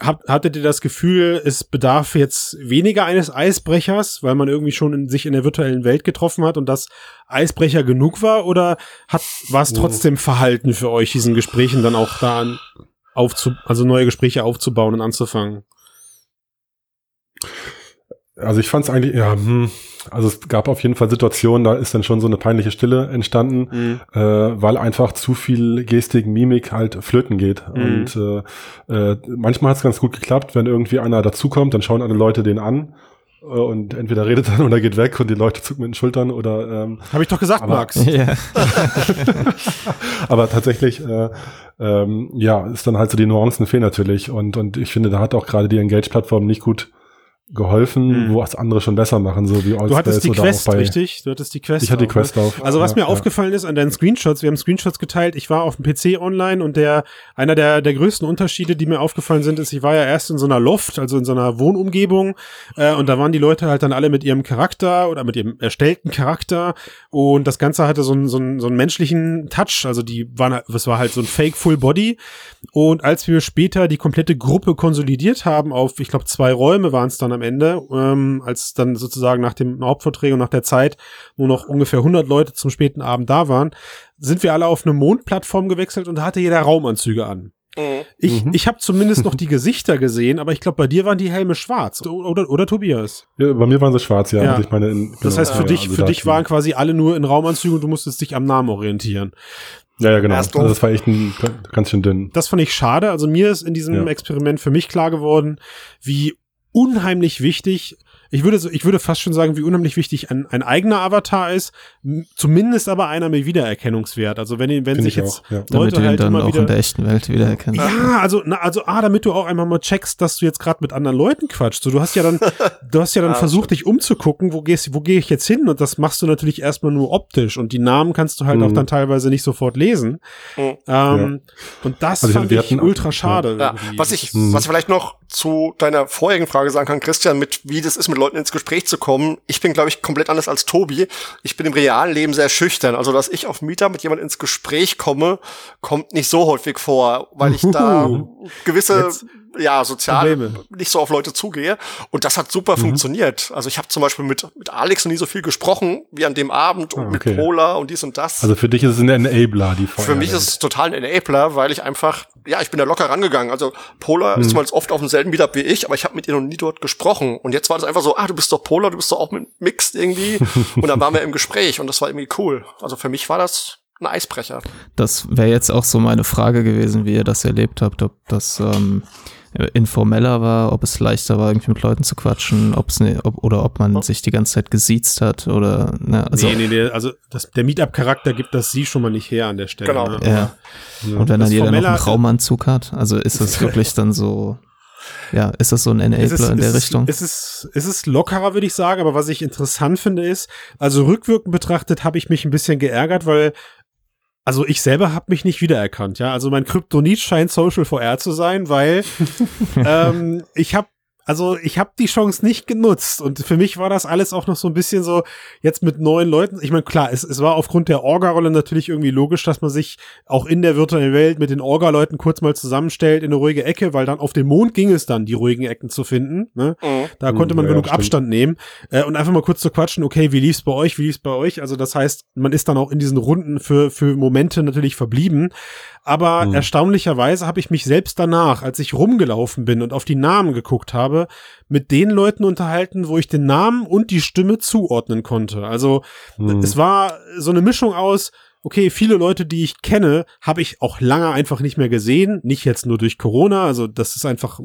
Habt, hattet ihr das Gefühl, es bedarf jetzt weniger eines Eisbrechers, weil man irgendwie schon in, sich in der virtuellen Welt getroffen hat und das Eisbrecher genug war? Oder hat, war es Mhm. trotzdem Verhalten für euch, diesen Gesprächen dann auch da an- aufzu, also neue Gespräche aufzubauen und anzufangen? Also ich fand es eigentlich, ja, hm, also es gab auf jeden Fall Situationen, da ist dann schon so eine peinliche Stille entstanden, äh, weil einfach zu viel Gestik, Mimik halt flöten geht. Mhm. Und äh, äh, manchmal hat es ganz gut geklappt, wenn irgendwie einer dazukommt, dann schauen alle Leute den an äh, und entweder redet dann oder geht weg und die Leute zucken mit den Schultern oder ähm, Habe ich doch gesagt, Aber- Max. [LAUGHS] Ja. [LAUGHS] aber tatsächlich, äh, ähm, ja, ist dann halt so die Nuancen fehlen natürlich. Und, und ich finde, da hat auch gerade die Engage-Plattform nicht gut geholfen, Mhm. wo es andere schon besser machen, so wie Du hattest die Quest, richtig? Du hattest die Quest. Ich hatte die ne? Quest auf. Also was Ja, mir ja. aufgefallen ist an deinen Screenshots, wir haben Screenshots geteilt, ich war auf dem PC online und der, einer der, der größten Unterschiede, die mir aufgefallen sind, ist, ich war ja erst in so einer Loft, also in so einer Wohnumgebung, äh, und da waren die Leute halt dann alle mit ihrem Charakter oder mit ihrem erstellten Charakter und das Ganze hatte so einen, so einen, so einen menschlichen Touch, also die waren, das war halt so ein Fake Full Body und als wir später die komplette Gruppe konsolidiert haben auf, ich glaube, zwei Räume waren es dann am Ende, ähm, als dann sozusagen nach dem Hauptvorträgen und nach der Zeit nur noch ungefähr 100 Leute zum späten Abend da waren, sind wir alle auf eine Mondplattform gewechselt und da hatte jeder Raumanzüge an. Mhm. Ich, Mhm. ich habe zumindest noch die Gesichter gesehen, aber ich glaube, bei dir waren die Helme schwarz. Oder, oder Tobias? Ja, bei mir waren sie schwarz, ja. Ja. Also ich meine, in, Das genau, heißt, für ja, dich, also für dich waren quasi alle nur in Raumanzügen und du musstest dich am Namen orientieren. Ja, ja, genau. Also das war echt ein ganz schön dünn. Das fand ich schade. Also mir ist in diesem Ja. Experiment für mich klar geworden, wie unheimlich wichtig, ich würde, so- ich würde fast schon sagen, wie unheimlich wichtig ein, ein eigener Avatar ist, zumindest aber einer mit Wiedererkennungswert. Also wenn, wenn sich ich jetzt auch, ja. Damit Leute du ihn halt dann immer auch wieder in der echten Welt wiedererkennst. Ja, also, na, also, ah, damit du auch einmal mal checkst, dass du jetzt gerade mit anderen Leuten quatschst. So, du hast ja dann, [LAUGHS] du hast ja dann Ja, versucht, dich umzugucken, wo gehst, wo gehe ich jetzt hin? Und das machst du natürlich erstmal nur optisch. Und die Namen kannst du halt Mhm. auch dann teilweise nicht sofort lesen. Mhm. Ähm, Und das Also ich- fand ich hatten- ultra schade. Ja, was ich, Mhm. was ich vielleicht noch zu deiner vorherigen Frage sagen kann, Christian, mit wie das ist, mit Leuten ins Gespräch zu kommen. Ich bin, glaube ich, komplett anders als Tobi. Ich bin im realen Leben sehr schüchtern. Also, dass ich auf Mieter mit jemandem ins Gespräch komme, kommt nicht so häufig vor, weil ich da gewisse, Jetzt ja, sozial Probleme. nicht so auf Leute zugehe. Und das hat super funktioniert. Also, ich habe zum Beispiel mit, mit Alex noch nie so viel gesprochen wie an dem Abend und Ah, mit okay. Pola und dies und das. Also für dich ist es ein Enabler, die Für mich ist es total ein Enabler, weil ich einfach, ja, ich bin da locker rangegangen. Also Pola ist zwar jetzt oft auf demselben Meetup wie ich, aber ich habe mit ihr noch nie dort gesprochen. Und jetzt war das einfach so, ah, du bist doch Pola, du bist doch auch mit Mixed irgendwie. [LAUGHS] und dann waren wir im Gespräch und das war irgendwie cool. Also für mich war das ein Eisbrecher. Das wäre jetzt auch so meine Frage gewesen, wie ihr das erlebt habt, ob das ähm, informeller war, ob es leichter war, irgendwie mit Leuten zu quatschen, ob's ne, ob, oder ob man sich die ganze Zeit gesiezt hat oder ne, also nee, nee, nee, also das, der Meetup-Charakter gibt das sie schon mal nicht her an der Stelle. Genau. Ne? ja. Und wenn Das dann jeder noch einen Raumanzug hat, also ist das [LAUGHS] wirklich dann so, ja, ist das so ein Enabler ist, in der es Richtung? Ist, es ist, es ist lockerer, würde ich sagen, aber was ich interessant finde ist, also rückwirkend betrachtet habe ich mich ein bisschen geärgert, weil also ich selber habe mich nicht wiedererkannt, ja. Also mein Kryptonit scheint Social VR zu sein, weil [LAUGHS] ähm, ich habe also ich habe die Chance nicht genutzt und für mich war das alles auch noch so ein bisschen so jetzt mit neuen Leuten. Ich meine, klar, es, es war aufgrund der Orga-Rolle natürlich irgendwie logisch, dass man sich auch in der virtuellen Welt mit den Orga-Leuten kurz mal zusammenstellt in eine ruhige Ecke, weil dann auf dem Mond ging es dann, die ruhigen Ecken zu finden. Ne? Mhm. Da konnte man Ja, ja, genug stimmt. Abstand nehmen äh, und einfach mal kurz zu quatschen, okay, wie lief's bei euch, wie lief's bei euch? Also das heißt, man ist dann auch in diesen Runden für, für Momente natürlich verblieben. Aber Mhm. erstaunlicherweise habe ich mich selbst danach, als ich rumgelaufen bin und auf die Namen geguckt habe, mit den Leuten unterhalten, wo ich den Namen und die Stimme zuordnen konnte. Also Mhm. es war so eine Mischung aus, okay, viele Leute, die ich kenne, habe ich auch lange einfach nicht mehr gesehen. Nicht jetzt nur durch Corona, also das ist einfach,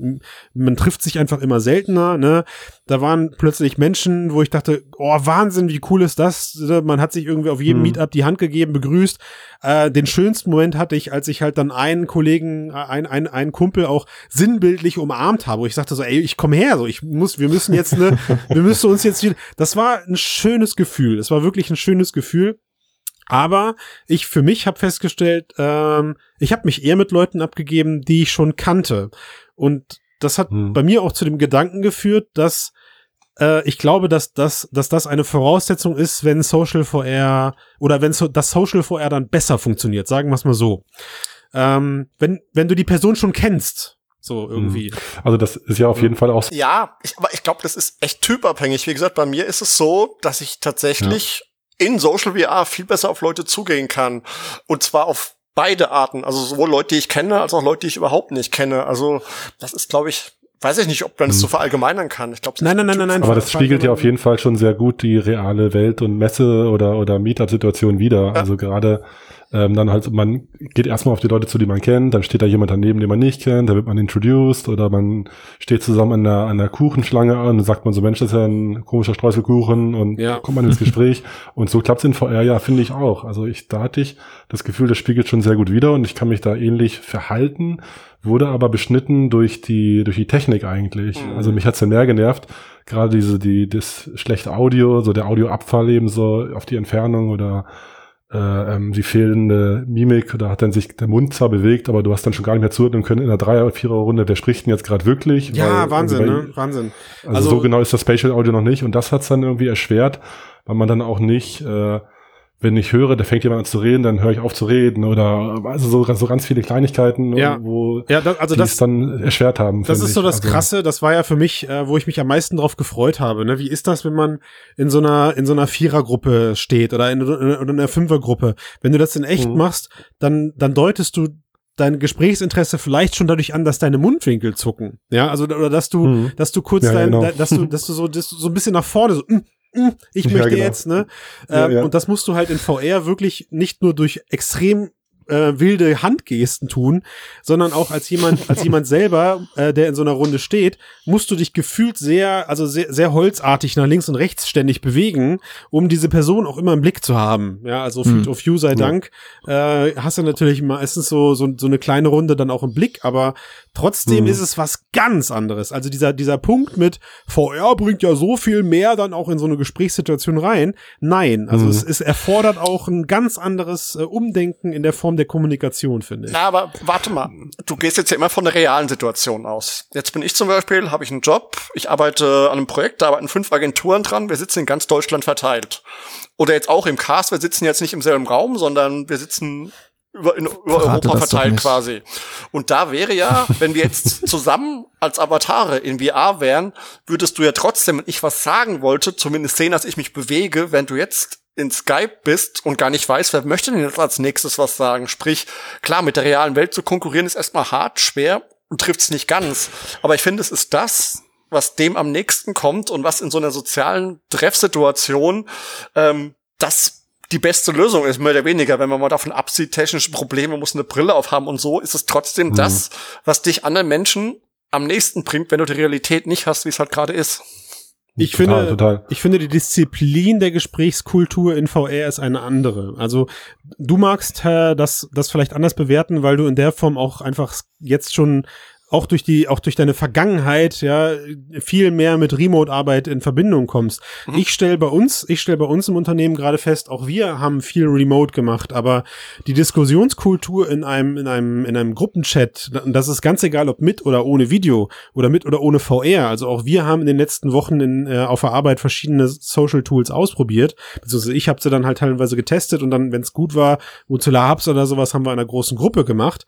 man trifft sich einfach immer seltener, ne? Da waren plötzlich Menschen, wo ich dachte, oh, Wahnsinn, wie cool ist das? Man hat sich irgendwie auf jedem Mhm. Meetup die Hand gegeben, begrüßt. Äh, den schönsten Moment hatte ich, als ich halt dann einen Kollegen, ein, ein, einen Kumpel auch sinnbildlich umarmt habe, wo ich sagte so, ey, ich komme her, so, ich muss, wir müssen jetzt ne, wir müssen uns jetzt wieder, das war ein schönes Gefühl. Es war wirklich ein schönes Gefühl. Aber ich für mich habe festgestellt, ähm, ich habe mich eher mit Leuten abgegeben, die ich schon kannte. Und das hat Hm. bei mir auch zu dem Gedanken geführt, dass äh, ich glaube, dass das, dass das eine Voraussetzung ist, wenn Social VR oder wenn so, das Social VR dann besser funktioniert, sagen wir es mal so. Ähm, wenn, wenn du die Person schon kennst, so irgendwie. Also das ist ja auf jeden Fall auch Ja, ich, aber ich glaube, das ist echt typabhängig. Wie gesagt, bei mir ist es so, dass ich tatsächlich in Social VR viel besser auf Leute zugehen kann. Und zwar auf beide Arten. Also sowohl Leute, die ich kenne, als auch Leute, die ich überhaupt nicht kenne. Also das ist, glaube ich, weiß ich nicht, ob man das so verallgemeinern kann. Ich glaube, Nein, nein, nein, nein, nein. Aber das spiegelt ja auf jeden Fall schon sehr gut die reale Welt und Messe oder, oder Meetup-Situation wieder. Also gerade ähm, dann halt, man geht erstmal auf die Leute zu, die man kennt, dann steht da jemand daneben, den man nicht kennt, da wird man introduced oder man steht zusammen an der, an der Kuchenschlange an und sagt man so, Mensch, das ist ja ein komischer Streuselkuchen und Ja. kommt man ins Gespräch. [LAUGHS] und so klappt's in VR ja, finde ich auch. Also ich, da hatte ich das Gefühl, das spiegelt schon sehr gut wieder und ich kann mich da ähnlich verhalten, wurde aber beschnitten durch die, durch die Technik eigentlich. Mhm. Also mich hat's ja mehr genervt, gerade diese, die, das schlechte Audio, so der Audioabfall eben so auf die Entfernung oder ähm, die fehlende Mimik, da hat dann sich der Mund zwar bewegt, aber du hast dann schon gar nicht mehr zuhören können in einer Dreier- oder Vierer-Runde, wer spricht denn jetzt gerade wirklich? Ja, Weil- Wahnsinn, also bei- ne? Wahnsinn. Also, Also- so genau ist das Spatial Audio noch nicht und das hat's dann irgendwie erschwert, weil man dann auch nicht, äh, wenn ich höre, da fängt jemand an zu reden, dann höre ich auf zu reden oder also so, so ganz viele Kleinigkeiten, Ja. wo Ja, das, also die das, es dann erschwert haben. Das ist so ich. das Also, Krasse, das war ja für mich, äh, wo ich mich am meisten drauf gefreut habe. Ne? Wie ist das, wenn man in so einer, in so einer Vierergruppe steht oder in, oder in einer Fünfergruppe? Wenn du das in echt Mhm. machst, dann, dann deutest du dein Gesprächsinteresse vielleicht schon dadurch an, dass deine Mundwinkel zucken. Ja, also, oder dass du, Mhm. dass du kurz Ja, dein, genau. dein, dass du, [LAUGHS] dass du so, dass du so ein bisschen nach vorne so, mm, mm, ich [LAUGHS] Ja, möchte genau. jetzt, ne? Ja, Ähm, ja. Und das musst du halt in VR wirklich nicht nur durch extrem äh, wilde Handgesten tun, sondern auch als jemand, als [LAUGHS] jemand selber, äh, der in so einer Runde steht, musst du dich gefühlt sehr, also sehr, sehr holzartig nach links und rechts ständig bewegen, um diese Person auch immer im Blick zu haben. Ja, also Field Hm. of View sei Dank, äh, hast du natürlich meistens so, so, so eine kleine Runde dann auch im Blick, aber trotzdem Hm. ist es was ganz anderes. Also dieser, dieser Punkt mit VR bringt ja so viel mehr dann auch in so eine Gesprächssituation rein. Nein, also Hm. es, es erfordert auch ein ganz anderes äh, Umdenken in der Form der Kommunikation, finde ich. Na, aber warte mal. Du gehst jetzt ja immer von der realen Situation aus. Jetzt bin ich zum Beispiel, habe ich einen Job, ich arbeite an einem Projekt, da arbeiten fünf Agenturen dran, wir sitzen in ganz Deutschland verteilt. Oder jetzt auch im Cast, wir sitzen jetzt nicht im selben Raum, sondern wir sitzen über, in, über Verrate Europa verteilt quasi. Und da wäre ja, wenn wir jetzt [LAUGHS] zusammen als Avatare in VR wären, würdest du ja trotzdem, wenn ich was sagen wollte, zumindest sehen, dass ich mich bewege, wenn du jetzt in Skype bist und gar nicht weißt, wer möchte denn jetzt als nächstes was sagen. Sprich, klar, mit der realen Welt zu konkurrieren ist erstmal hart, schwer und trifft's nicht ganz. Aber ich finde, es ist das, was dem am nächsten kommt und was in so einer sozialen Treffsituation ähm, das die beste Lösung ist, mehr oder weniger. Wenn man mal davon absieht, technische Probleme, muss eine Brille aufhaben und so, ist es trotzdem Mhm. das, was dich anderen Menschen am nächsten bringt, wenn du die Realität nicht hast, wie es halt gerade ist. Ich total, finde, total. ich finde, die Disziplin der Gesprächskultur in VR ist eine andere. Also du magst äh, das, das vielleicht anders bewerten, weil du in der Form auch einfach jetzt schon auch durch die, auch durch deine Vergangenheit, ja, viel mehr mit Remote-Arbeit in Verbindung kommst. Mhm. Ich stelle bei uns, ich stelle bei uns im Unternehmen gerade fest, auch wir haben viel Remote gemacht, aber die Diskussionskultur in einem, in einem, in einem Gruppenchat, das ist ganz egal, ob mit oder ohne Video oder mit oder ohne VR. Also auch wir haben in den letzten Wochen in, äh, auf der Arbeit verschiedene Social Tools ausprobiert, beziehungsweise ich habe sie dann halt teilweise getestet und dann, wenn es gut war, Mozilla Hubs oder sowas haben wir in einer großen Gruppe gemacht.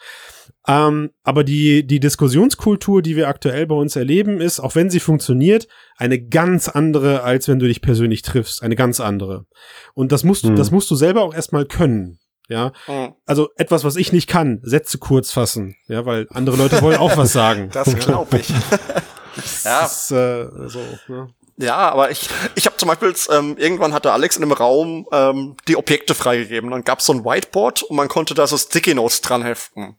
Ähm, aber die, die Diskussionskultur, die wir aktuell bei uns erleben, ist, auch wenn sie funktioniert, eine ganz andere, als wenn du dich persönlich triffst. Eine ganz andere. Und das musst du, Mhm. das musst du selber auch erstmal können. Ja, Mhm. also etwas, was ich nicht kann, Sätze kurz fassen. Ja, weil andere Leute wollen auch was sagen. Das glaube ich. [LAUGHS] ja. Das ist, äh, so, ne? Ja, aber ich, ich habe zum Beispiel, ähm, irgendwann hatte Alex in einem Raum ähm, die Objekte freigegeben. Dann gab's so ein Whiteboard und man konnte da so Sticky Notes dran heften.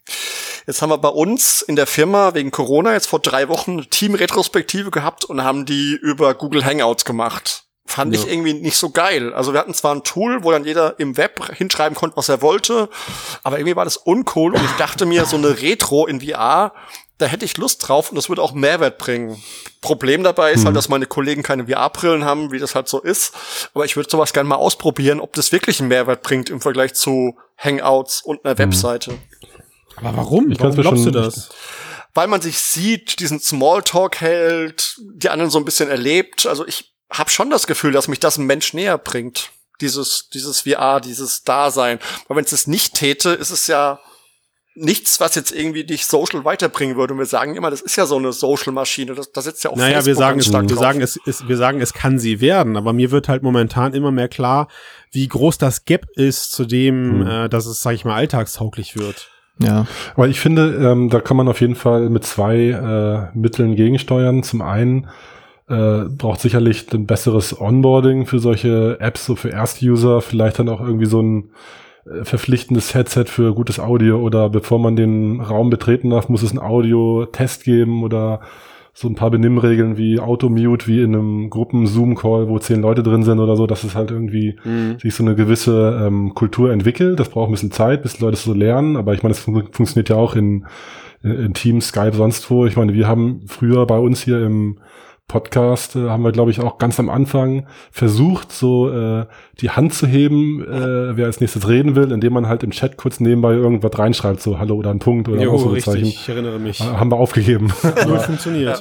Jetzt haben wir bei uns in der Firma wegen Corona jetzt vor drei Wochen eine Team-Retrospektive gehabt und haben die über Google Hangouts gemacht. Fand Ja. ich irgendwie nicht so geil. Also wir hatten zwar ein Tool, wo dann jeder im Web hinschreiben konnte, was er wollte, aber irgendwie war das uncool und ich dachte mir, so eine Retro in VR, da hätte ich Lust drauf und das würde auch Mehrwert bringen. Problem dabei ist halt, dass meine Kollegen keine VR-Brillen haben, wie das halt so ist. Aber ich würde sowas gerne mal ausprobieren, ob das wirklich einen Mehrwert bringt im Vergleich zu Hangouts und einer Webseite. Aber warum? Ich warum glaubst du das? Weil man sich sieht, diesen Smalltalk hält, die anderen so ein bisschen erlebt. Also ich habe schon das Gefühl, dass mich das ein Mensch näher bringt. Dieses, dieses VR, dieses Dasein. Weil wenn es das nicht täte, ist es ja nichts, was jetzt irgendwie dich social weiterbringen würde. Und wir sagen immer, das ist ja so eine Social-Maschine. Das, da sitzt ja auch Naja, wir sagen, es, stark wir drauf. sagen, es, es, wir sagen, es kann sie werden, aber mir wird halt momentan immer mehr klar, wie groß das Gap ist zu dem, Hm. äh, dass es, sag ich mal, alltagstauglich wird. Ja, Aber ich finde, ähm, da kann man auf jeden Fall mit zwei äh, Mitteln gegensteuern. Zum einen äh, braucht sicherlich ein besseres Onboarding für solche Apps, so für Erstuser, vielleicht dann auch irgendwie so ein verpflichtendes Headset für gutes Audio oder bevor man den Raum betreten darf, muss es einen Audio-Test geben oder so ein paar Benimmregeln wie Auto-Mute, wie in einem Gruppen-Zoom-Call, wo zehn Leute drin sind oder so, dass es halt irgendwie sich so eine gewisse ähm, Kultur entwickelt. Das braucht ein bisschen Zeit, bis die Leute es so lernen. Aber ich meine, das fun funktioniert ja auch in, in Teams, Skype, sonst wo. Ich meine, wir haben früher bei uns hier im Podcast äh, haben wir, glaube ich, auch ganz am Anfang versucht, so äh, die Hand zu heben, äh, wer als nächstes reden will, indem man halt im Chat kurz nebenbei irgendwas reinschreibt, so Hallo oder ein Punkt oder Jo, Ausrufezeichen. richtig, ich erinnere mich. Äh, haben wir aufgegeben. [LAUGHS] Null funktioniert.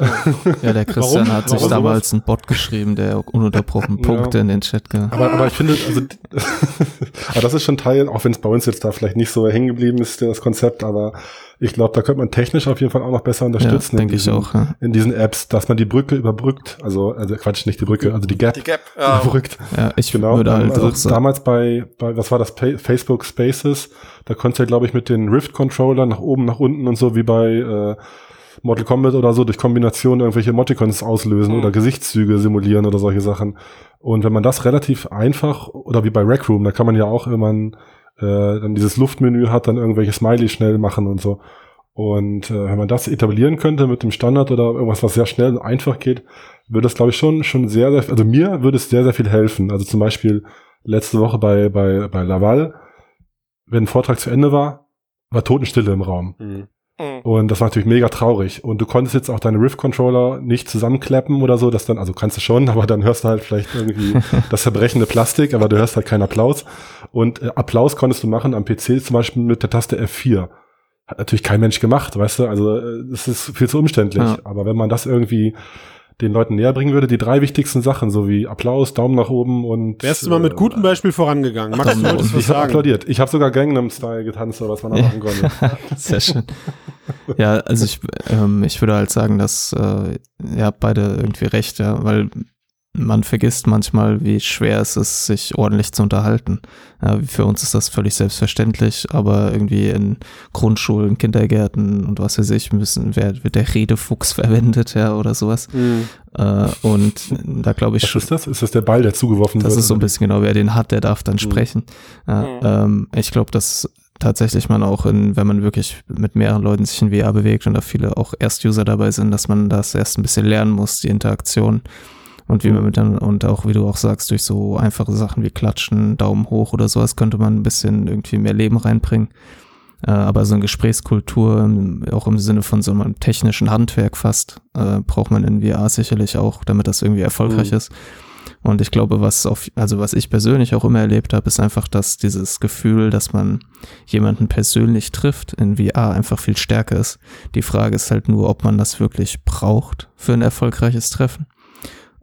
Ja, der Christian Warum? hat sich Warum damals einen Bot geschrieben, der ununterbrochen Ja. Punkte in den Chat ge Aber, aber ich finde, also, [LAUGHS] aber das ist schon Teil, auch wenn es bei uns jetzt da vielleicht nicht so hängen geblieben ist, das Konzept, aber ich glaube, da könnte man technisch auf jeden Fall auch noch besser Ja, unterstützen. in denke ich diesen- auch. Ja. In diesen Apps, dass man die Brücke überbrückt, also, also Quatsch, nicht die Brücke, also die Gap Die Gap. Ja. überbrückt. ja, ich Genau, würde halt also auch sagen. damals bei, bei, was war das, Pa- Facebook Spaces, da konntest du ja, glaube ich, mit den Rift-Controller nach oben, nach unten und so, wie bei äh, Mortal Kombat oder so, durch Kombination irgendwelche Emoticons auslösen Mhm. oder Gesichtszüge simulieren oder solche Sachen. Und wenn man das relativ einfach, oder wie bei Rec Room, da kann man ja auch, wenn man äh, dann dieses Luftmenü hat, dann irgendwelche Smiley schnell machen und so. Und äh, wenn man das etablieren könnte mit dem Standard oder irgendwas, was sehr schnell und einfach geht, würde das, glaube ich, schon, schon sehr, sehr, also mir würde es sehr, sehr viel helfen. Also zum Beispiel letzte Woche bei, bei, bei Laval, wenn ein Vortrag zu Ende war, war Totenstille im Raum. Mhm. Mhm. Und das war natürlich mega traurig. Und du konntest jetzt auch deine Rift-Controller nicht zusammenklappen oder so, dass dann, also kannst du schon, [LAUGHS] aber dann hörst du halt vielleicht irgendwie [LAUGHS] das zerbrechende Plastik, aber du hörst halt keinen Applaus. Und äh, Applaus konntest du machen am PC zum Beispiel mit der Taste F4. Hat natürlich kein Mensch gemacht, weißt du? Also äh, es ist viel zu umständlich. Ja. Aber wenn man das irgendwie den Leuten näher bringen würde, die drei wichtigsten Sachen, so wie Applaus, Daumen nach oben und Wärst du mal mit äh, gutem Beispiel vorangegangen. Max, du wolltest was ich habe applaudiert. Ich habe sogar Gangnam Style getanzt oder was man da machen konnte. Sehr schön. Ja, also ich, ähm, ich würde halt sagen, dass äh, ihr habt beide irgendwie recht, ja, weil man vergisst manchmal, wie schwer es ist, sich ordentlich zu unterhalten. Ja, für uns ist das völlig selbstverständlich, aber irgendwie in Grundschulen, Kindergärten und was weiß ich, müssen, wer, wird der Redefuchs [LAUGHS] verwendet, ja, oder sowas. Mhm. Äh, und da glaube ich Was schon. ist das? Ist das der Ball, der zugeworfen Das wird? ist so ein bisschen genau, wer den hat, der darf dann Mhm. sprechen. Ja, Mhm. ähm, ich glaube, dass tatsächlich man auch in, wenn man wirklich mit mehreren Leuten sich in VR bewegt und da viele auch Erst-User dabei sind, dass man das erst ein bisschen lernen muss, die Interaktion. Und wie man mit dann, und auch wie du auch sagst, durch so einfache Sachen wie Klatschen, Daumen hoch oder sowas könnte man ein bisschen irgendwie mehr Leben reinbringen. Äh, aber so eine Gesprächskultur, auch im Sinne von so einem technischen Handwerk fast, äh, braucht man in VR sicherlich auch, damit das irgendwie erfolgreich Mhm. ist. Und ich glaube, was auf, also was ich persönlich auch immer erlebt habe, ist einfach, dass dieses Gefühl, dass man jemanden persönlich trifft in VR einfach viel stärker ist. Die Frage ist halt nur, ob man das wirklich braucht für ein erfolgreiches Treffen.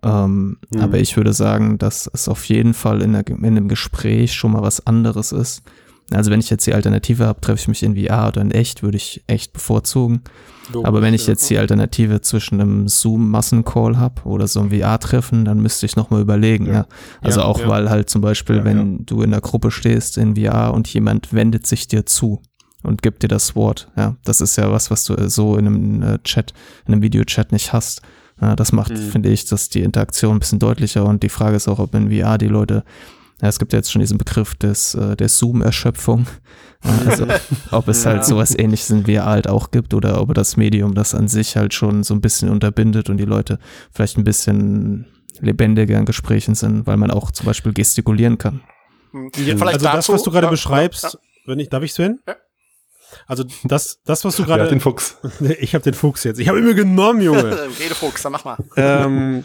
Ähm, Mhm. Aber ich würde sagen, dass es auf jeden Fall in, der, in einem Gespräch schon mal was anderes ist. Also wenn ich jetzt die Alternative habe, treffe ich mich in VR oder in echt, würde ich echt bevorzugen. Aber wenn ich jetzt die Alternative zwischen einem Zoom-Massencall habe oder so einem VR-Treffen, dann müsste ich nochmal überlegen, ja. Ja. Also Ja, auch ja. weil halt zum Beispiel, wenn du in der Gruppe stehst in VR und jemand wendet sich dir zu und gibt dir das Wort, ja, das ist ja was, was du äh, so in einem äh, Chat, in einem Videochat nicht hast. Ja, das macht, Mhm. finde ich, dass die Interaktion ein bisschen deutlicher und die Frage ist auch, ob in VR die Leute ja, es gibt ja jetzt schon diesen Begriff des, äh, der Zoom-Erschöpfung. Ja, Also, [LAUGHS] ob es halt Ja. sowas ähnliches in VR halt auch gibt oder ob das Medium das an sich halt schon so ein bisschen unterbindet und die Leute vielleicht ein bisschen lebendiger in Gesprächen sind, weil man auch zum Beispiel gestikulieren kann. Mhm. Vielleicht also das, was du gerade ja, beschreibst, ja. wenn ich, darf ich Sven? Ja. Also das, das, was du [LAUGHS] gerade, den Fuchs? [LAUGHS] ich habe den Fuchs jetzt, ich habe ihn mir genommen, Junge. [LAUGHS] Redefuchs, dann mach mal. ähm,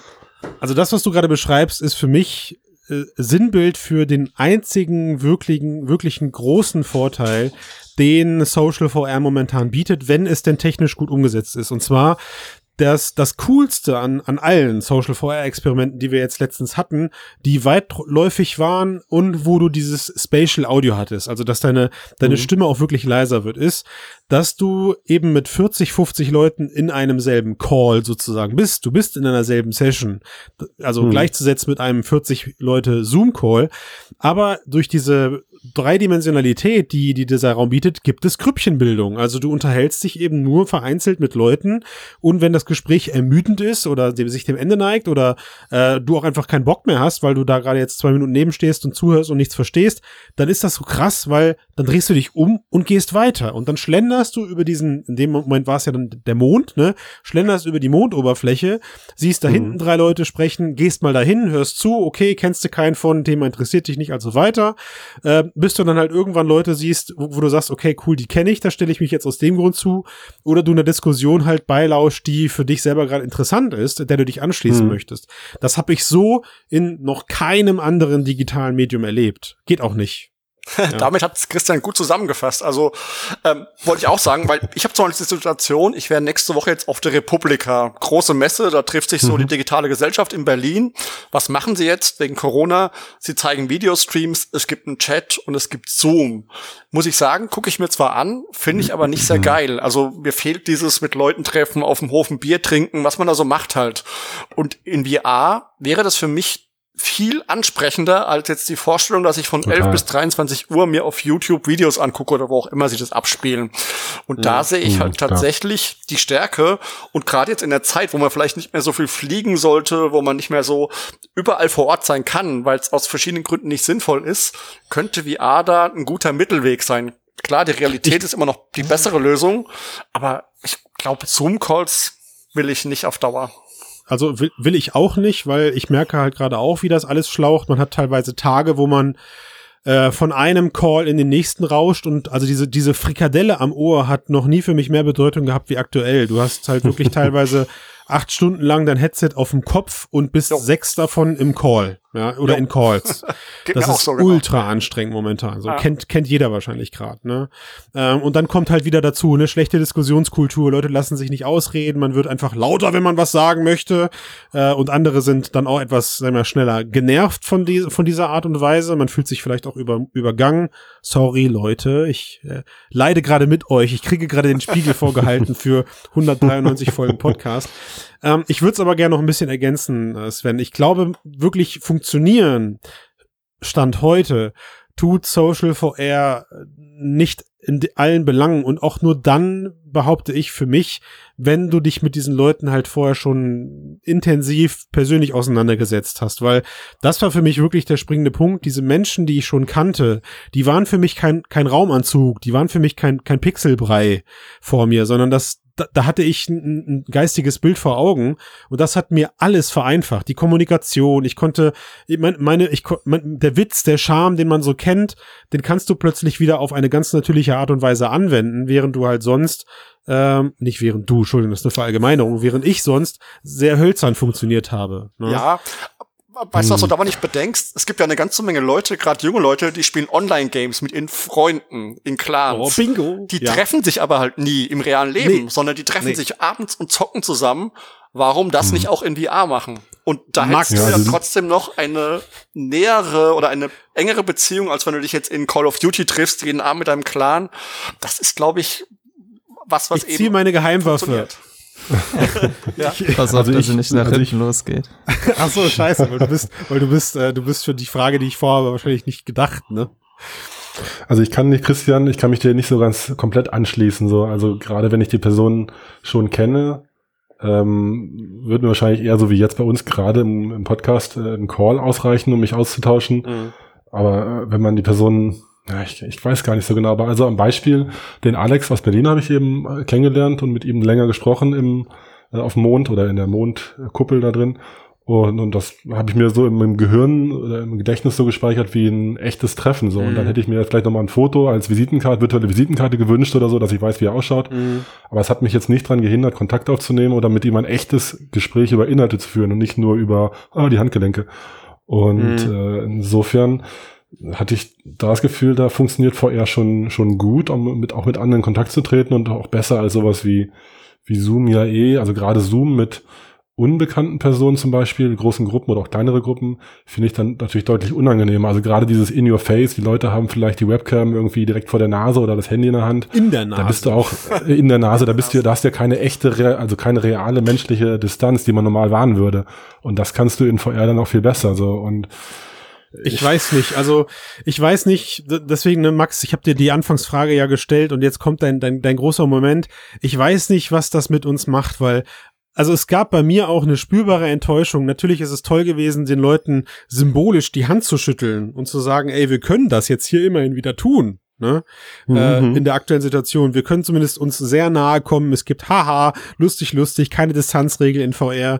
also das, was du gerade beschreibst, ist für mich äh, Sinnbild für den einzigen wirklichen, wirklichen großen Vorteil, den Social VR momentan bietet, wenn es denn technisch gut umgesetzt ist. Und zwar das, das Coolste an, an allen Social VR-Experimenten, die wir jetzt letztens hatten, die weitläufig waren und wo du dieses Spatial Audio hattest, also dass deine, deine Mhm. Stimme auch wirklich leiser wird, ist, dass du eben mit 40, 50 Leuten in einem selben Call sozusagen bist. Du bist in einer selben Session, also Mhm. gleichzusetzen mit einem 40 Leute Zoom-Call. Aber durch diese Dreidimensionalität, die, die dieser Raum bietet, gibt es Grüppchenbildung. Also du unterhältst dich eben nur vereinzelt mit Leuten und wenn das Gespräch ermüdend ist oder dem, sich dem Ende neigt oder äh, du auch einfach keinen Bock mehr hast, weil du da gerade jetzt zwei Minuten nebenstehst und zuhörst und nichts verstehst, dann ist das so krass, weil dann drehst du dich um und gehst weiter und dann schlenderst du über diesen, in dem Moment war es ja dann der Mond, ne, schlenderst über die Mondoberfläche, siehst da Mhm. hinten drei Leute sprechen, gehst mal dahin, hörst zu, okay, kennst du keinen von, Thema interessiert dich nicht, also weiter, äh, bis du dann halt irgendwann Leute siehst, wo, wo du sagst, okay, cool, die kenne ich, da stelle ich mich jetzt aus dem Grund zu. Oder du einer Diskussion halt beilauscht, die für dich selber gerade interessant ist, der du dich anschließen Mhm. möchtest. Das habe ich so in noch keinem anderen digitalen Medium erlebt. Geht auch nicht. [LAUGHS] Damit hat Christian gut zusammengefasst. Also ähm, wollte ich auch sagen, weil ich habe zum Beispiel die Situation, ich wäre nächste Woche jetzt auf der Republika, große Messe, da trifft sich so die digitale Gesellschaft in Berlin. Was machen sie jetzt wegen Corona? Sie zeigen Videostreams, es gibt einen Chat und es gibt Zoom. Muss ich sagen, gucke ich mir zwar an, finde ich aber nicht sehr geil. Also mir fehlt dieses mit Leuten treffen, auf dem Hof ein Bier trinken, was man da so macht halt. Und in VR wäre das für mich viel ansprechender als jetzt die Vorstellung, dass ich von Total. 11 bis 23 Uhr mir auf YouTube Videos angucke oder wo auch immer sie das abspielen. Und da sehe ich Mhm, halt klar. tatsächlich die Stärke. Und gerade jetzt in der Zeit, wo man vielleicht nicht mehr so viel fliegen sollte, wo man nicht mehr so überall vor Ort sein kann, weil es aus verschiedenen Gründen nicht sinnvoll ist, könnte VR da ein guter Mittelweg sein. Klar, die Realität ist immer noch die bessere Lösung, aber ich glaube, Zoom-Calls will ich nicht auf Dauer. Also will, will ich auch nicht, weil ich merke halt gerade auch, wie das alles schlaucht. Man hat teilweise Tage, wo man äh, von einem Call in den nächsten rauscht und also diese, diese Frikadelle am Ohr hat noch nie für mich mehr Bedeutung gehabt wie aktuell. Du hast halt wirklich [LAUGHS] teilweise acht Stunden lang dein Headset auf dem Kopf und bist Jo. sechs davon im Call, ja, oder Jo. in Calls. [LAUGHS] Das ist so genau. ultra anstrengend momentan. So Ja. kennt kennt jeder wahrscheinlich gerade. Ne? Ähm, und dann kommt halt wieder dazu eine schlechte Diskussionskultur. Leute lassen sich nicht ausreden. Man wird einfach lauter, wenn man was sagen möchte. Äh, und andere sind dann auch etwas, sagen wir, schneller genervt von, die, von dieser Art und Weise. Man fühlt sich vielleicht auch über, übergangen. Sorry, Leute, ich äh, leide gerade mit euch. Ich kriege gerade den Spiegel [LAUGHS] vorgehalten für 193 Folgen Podcast. Ähm, ich würde es aber gerne noch ein bisschen ergänzen, äh, Sven. Ich glaube, wirklich funktionieren Stand heute tut Social VR nicht in allen Belangen und auch nur dann behaupte ich für mich, wenn du dich mit diesen Leuten halt vorher schon intensiv persönlich auseinandergesetzt hast, weil das war für mich wirklich der springende Punkt. Diese Menschen, die ich schon kannte, die waren für mich kein, kein Raumanzug, die waren für mich kein, kein Pixelbrei vor mir, sondern das, da, da hatte ich ein, ein geistiges Bild vor Augen und das hat mir alles vereinfacht. Die Kommunikation, ich konnte, ich mein, meine, ich, mein, der Witz, der Charme, den man so kennt, den kannst du plötzlich wieder auf eine ganz natürliche Art und Weise anwenden, während du halt sonst, ähm, nicht während du, Entschuldigung, das ist eine Verallgemeinerung, während ich sonst sehr hölzern funktioniert habe. Ne? Ja. Weißt du, was du aber nicht bedenkst? Es gibt ja eine ganze Menge Leute, gerade junge Leute, die spielen Online-Games mit ihren Freunden, in Clans. Oh, bingo. Die ja. treffen sich aber halt nie im realen Leben, Nee. sondern die treffen Nee. sich abends und zocken zusammen. Warum das nicht auch in VR machen? Und da Max. hättest du Ja, trotzdem noch eine nähere oder eine engere Beziehung, als wenn du dich jetzt in Call of Duty triffst, jeden Abend mit deinem Clan. Das ist, glaube ich, was, was Ich ziehe meine Geheimwaffe. Ja. [LAUGHS] Pass auf, Also dass ich- nicht nach also hinten ich- losgeht. [LAUGHS] Ach so, scheiße, weil du bist, weil du bist, äh, du bist für die Frage, die ich vorhabe, wahrscheinlich nicht gedacht, ne? Also ich kann nicht, Christian, ich kann mich dir nicht so ganz komplett anschließen. So, also gerade wenn ich die Person schon kenne, ähm, wird mir wahrscheinlich eher so wie jetzt bei uns gerade im, im Podcast äh, ein Call ausreichen, um mich auszutauschen. Mhm. Aber äh, wenn man die Person, ja, ich, ich weiß gar nicht so genau, aber also am Beispiel, den Alex aus Berlin habe ich eben äh, kennengelernt und mit ihm länger gesprochen im, äh, auf dem Mond oder in der Mondkuppel da drin. Und, und das habe ich mir so im, im Gehirn oder im Gedächtnis so gespeichert wie ein echtes Treffen. So. Und dann Mhm. hätte ich mir vielleicht nochmal ein Foto als Visitenkarte, virtuelle Visitenkarte gewünscht oder so, dass ich weiß, wie er ausschaut. Mhm. Aber es hat mich jetzt nicht dran gehindert, Kontakt aufzunehmen oder mit ihm ein echtes Gespräch über Inhalte zu führen und nicht nur über ah, die Handgelenke. Und Mhm. äh, insofern hatte ich da das Gefühl, da funktioniert VR schon, schon gut, um mit, auch mit anderen in Kontakt zu treten und auch besser als sowas wie, wie Zoom ja eh, also gerade Zoom mit unbekannten Personen zum Beispiel, großen Gruppen oder auch kleinere Gruppen, finde ich dann natürlich deutlich unangenehmer. Also gerade dieses In Your Face, die Leute haben vielleicht die Webcam irgendwie direkt vor der Nase oder das Handy in der Hand. In der Nase. Da bist du auch äh, in der Nase, da bist du, da hast du ja keine echte, also keine reale menschliche Distanz, die man normal wahren würde. Und das kannst du in VR dann auch viel besser, so. Und Ich weiß nicht, also ich weiß nicht, deswegen, ne, Max, ich habe dir die Anfangsfrage ja gestellt und jetzt kommt dein, dein, dein großer Moment. Ich weiß nicht, was das mit uns macht, weil, also es gab bei mir auch eine spürbare Enttäuschung. Natürlich ist es toll gewesen, den Leuten symbolisch die Hand zu schütteln und zu sagen, ey, wir können das jetzt hier immerhin wieder tun. Ne? Äh, in der aktuellen Situation. Wir können zumindest uns sehr nahe kommen. Es gibt haha, lustig, lustig, keine Distanzregel in VR.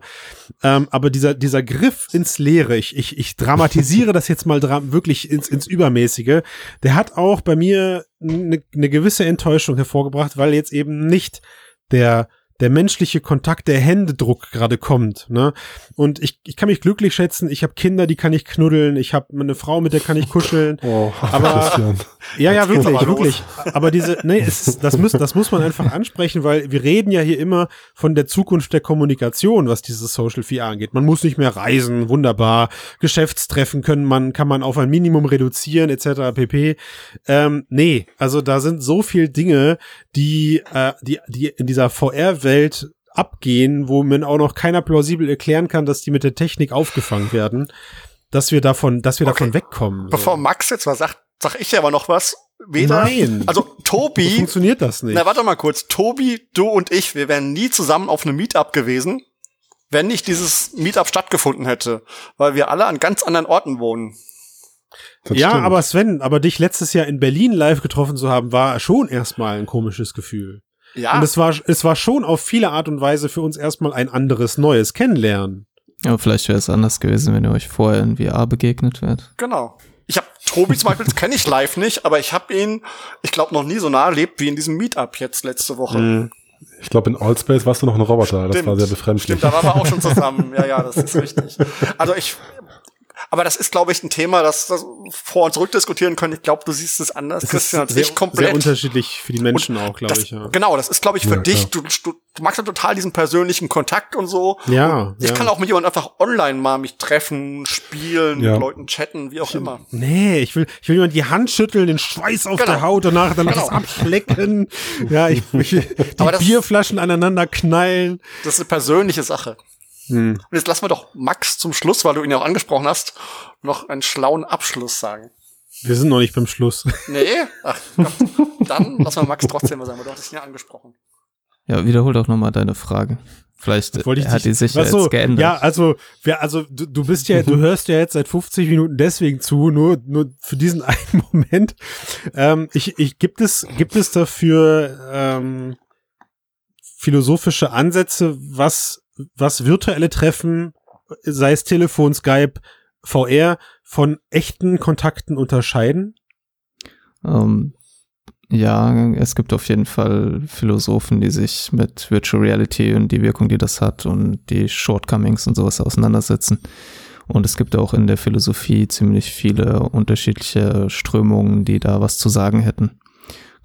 Ähm, aber dieser, dieser Griff ins Leere, ich, ich, ich dramatisiere [LAUGHS] das jetzt mal dra wirklich ins, ins Übermäßige, der hat auch bei mir eine ne gewisse Enttäuschung hervorgebracht, weil jetzt eben nicht der der menschliche Kontakt, der Händedruck gerade kommt. Ne? Und ich, ich kann mich glücklich schätzen, ich habe Kinder, die kann ich knuddeln, ich habe eine Frau, mit der kann ich kuscheln. [LAUGHS] Oh, aber [LAUGHS] Christian. ja, ja, wirklich, wirklich. Aber diese, nee, es, das muss, das muss man einfach ansprechen, weil wir reden ja hier immer von der Zukunft der Kommunikation, was dieses Social VR angeht. Man muss nicht mehr reisen, wunderbar. Geschäftstreffen können man, kann man auf ein Minimum reduzieren, etc. pp. Ähm, nee, also da sind so viel Dinge, die, äh, die, die in dieser VR-Welt abgehen, wo man auch noch keiner plausibel erklären kann, dass die mit der Technik aufgefangen werden, dass wir davon, dass wir Okay. davon wegkommen. so. Bevor Max jetzt was sagt, sag ich dir aber noch was. Weder, Nein. also So Tobi, funktioniert das nicht. na warte mal kurz, Tobi, du und ich, wir wären nie zusammen auf einem Meetup gewesen, wenn nicht dieses Meetup stattgefunden hätte, weil wir alle an ganz anderen Orten wohnen. Das ja, stimmt. aber Sven, aber dich letztes Jahr in Berlin live getroffen zu haben, war schon erstmal ein komisches Gefühl. Ja, Und es war, es war schon auf viele Art und Weise für uns erstmal ein anderes, neues Kennenlernen. Aber vielleicht wäre es anders gewesen, wenn ihr euch vorher in VR begegnet wärt. genau. Ich habe Tobi zum Beispiel, das kenne ich live nicht, aber ich habe ihn, ich glaube, noch nie so nah erlebt wie in diesem Meetup jetzt letzte Woche. Ich glaube, in Allspace warst du noch ein Roboter. Das Stimmt. war sehr befremdlich. Stimmt, da waren wir auch schon zusammen. Ja, ja, das ist richtig. Also ich, aber das ist, glaube ich, ein Thema, das, das vor und zurück diskutieren können. Ich glaube, du siehst es anders, Es Christian, als sehr, ich komplett. sehr unterschiedlich für die Menschen Und auch, glaube das, ich. Ja. Genau, das ist, glaube ich, für Ja, dich. Du, du, du magst ja total diesen persönlichen Kontakt und so. Ja, Ich ja. kann auch mit jemandem einfach online mal mich treffen, spielen, Ja. mit Leuten chatten, wie auch immer. Nee, ich will, ich will jemand die Hand schütteln, den Schweiß auf Genau. der Haut, danach dann Genau. das abschlecken. ja, ich, ich die das- Bierflaschen aneinander knallen. Das ist eine persönliche Sache. Hm. Und jetzt lassen wir doch Max zum Schluss, weil du ihn ja auch angesprochen hast, noch einen schlauen Abschluss sagen. Wir sind noch nicht beim Schluss. [LAUGHS] Nee? Ach, Gott. Dann lassen wir Max trotzdem mal sagen, weil du hattest ihn ja angesprochen. Ja, wiederhol doch nochmal deine Frage. Vielleicht Wollte ich hat die sich ja Ach so, jetzt geändert. Ja, also, wer, also du, du bist ja, du hörst ja jetzt seit 50 Minuten deswegen zu, nur, nur für diesen [LAUGHS] einen Moment. Ähm, ich, ich, gibt es, gibt es dafür ähm, philosophische Ansätze, was, was virtuelle Treffen, sei es Telefon, Skype, VR, von echten Kontakten unterscheiden? Ähm, ja, es gibt auf jeden Fall Philosophen, die sich mit Virtual Reality und die Wirkung, die das hat und die Shortcomings und sowas auseinandersetzen. Und es gibt auch in der Philosophie ziemlich viele unterschiedliche Strömungen, die da was zu sagen hätten.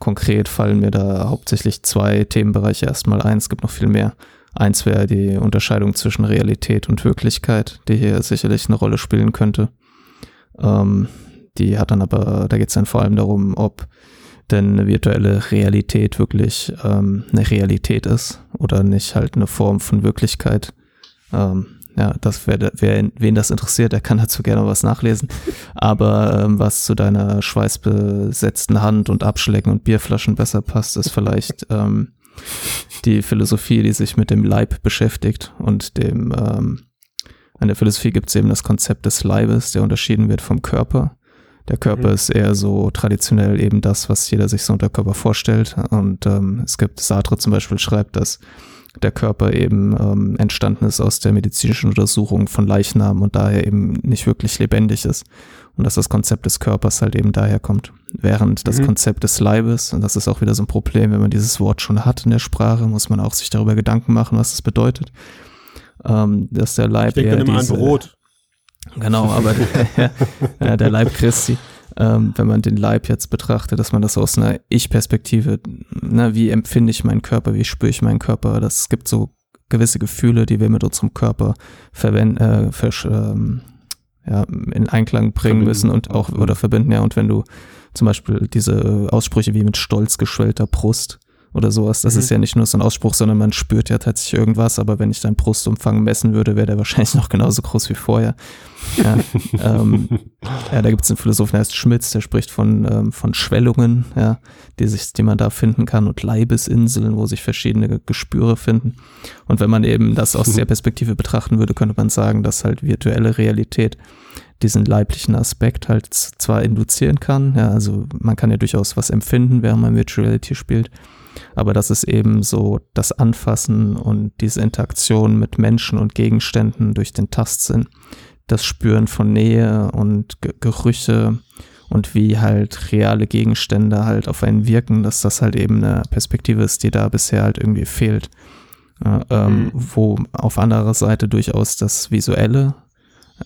Konkret fallen mir da hauptsächlich zwei Themenbereiche erstmal ein. Es gibt noch viel mehr. Eins wäre die Unterscheidung zwischen Realität und Wirklichkeit, die hier sicherlich eine Rolle spielen könnte. Ähm, die hat dann aber, da geht es dann vor allem darum, ob denn eine virtuelle Realität wirklich ähm, eine Realität ist oder nicht halt eine Form von Wirklichkeit. Ähm, ja, das wer, wer wen das interessiert, der kann dazu gerne was nachlesen. Aber ähm, was zu deiner schweißbesetzten Hand und Abschlecken und Bierflaschen besser passt, ist vielleicht ähm, die Philosophie, die sich mit dem Leib beschäftigt und dem ähm, in der Philosophie gibt es eben das Konzept des Leibes, der unterschieden wird vom Körper. Der Körper Mhm. ist eher so traditionell eben das, was jeder sich so unter Körper vorstellt. Und ähm, es gibt, Sartre zum Beispiel schreibt, dass der Körper eben ähm, entstanden ist aus der medizinischen Untersuchung von Leichnamen und daher eben nicht wirklich lebendig ist. Und dass das Konzept des Körpers halt eben daher kommt. Während das Mhm. Konzept des Leibes, und das ist auch wieder so ein Problem, wenn man dieses Wort schon hat in der Sprache, muss man auch sich darüber Gedanken machen, was das bedeutet. Ähm, dass der Leib Ich denke eher immer diese- Brot. Genau, aber [LAUGHS] [LAUGHS] ja, der Leib Christi, ähm, wenn man den Leib jetzt betrachtet, dass man das aus einer Ich-Perspektive, ne, wie empfinde ich meinen Körper, wie spüre ich meinen Körper, das gibt so gewisse Gefühle, die wir mit unserem Körper verwenden, äh, versch- ähm, ja, in Einklang bringen Verbinden. müssen und auch Mhm. oder verbinden, ja, und wenn du zum Beispiel diese Aussprüche wie mit stolz geschwellter Brust oder sowas, das Mhm. ist ja nicht nur so ein Ausspruch, sondern man spürt ja tatsächlich irgendwas, aber wenn ich deinen Brustumfang messen würde, wäre der wahrscheinlich noch genauso groß wie vorher. Ja, [LAUGHS] ähm, ja da gibt es einen Philosophen, der heißt Schmitz, der spricht von, ähm, von Schwellungen, ja, die, sich, die man da finden kann und Leibesinseln, wo sich verschiedene Ge- Gespüre finden. Und wenn man eben das aus der [LAUGHS] Perspektive betrachten würde, könnte man sagen, dass halt virtuelle Realität diesen leiblichen Aspekt halt zwar induzieren kann, ja, also man kann ja durchaus was empfinden, während man Virtual Reality spielt, aber das ist eben so das Anfassen und diese Interaktion mit Menschen und Gegenständen durch den Tastsinn, das Spüren von Nähe und G Gerüche und wie halt reale Gegenstände halt auf einen wirken, dass das halt eben eine Perspektive ist, die da bisher halt irgendwie fehlt. Äh, ähm, mhm. Wo auf anderer Seite durchaus das Visuelle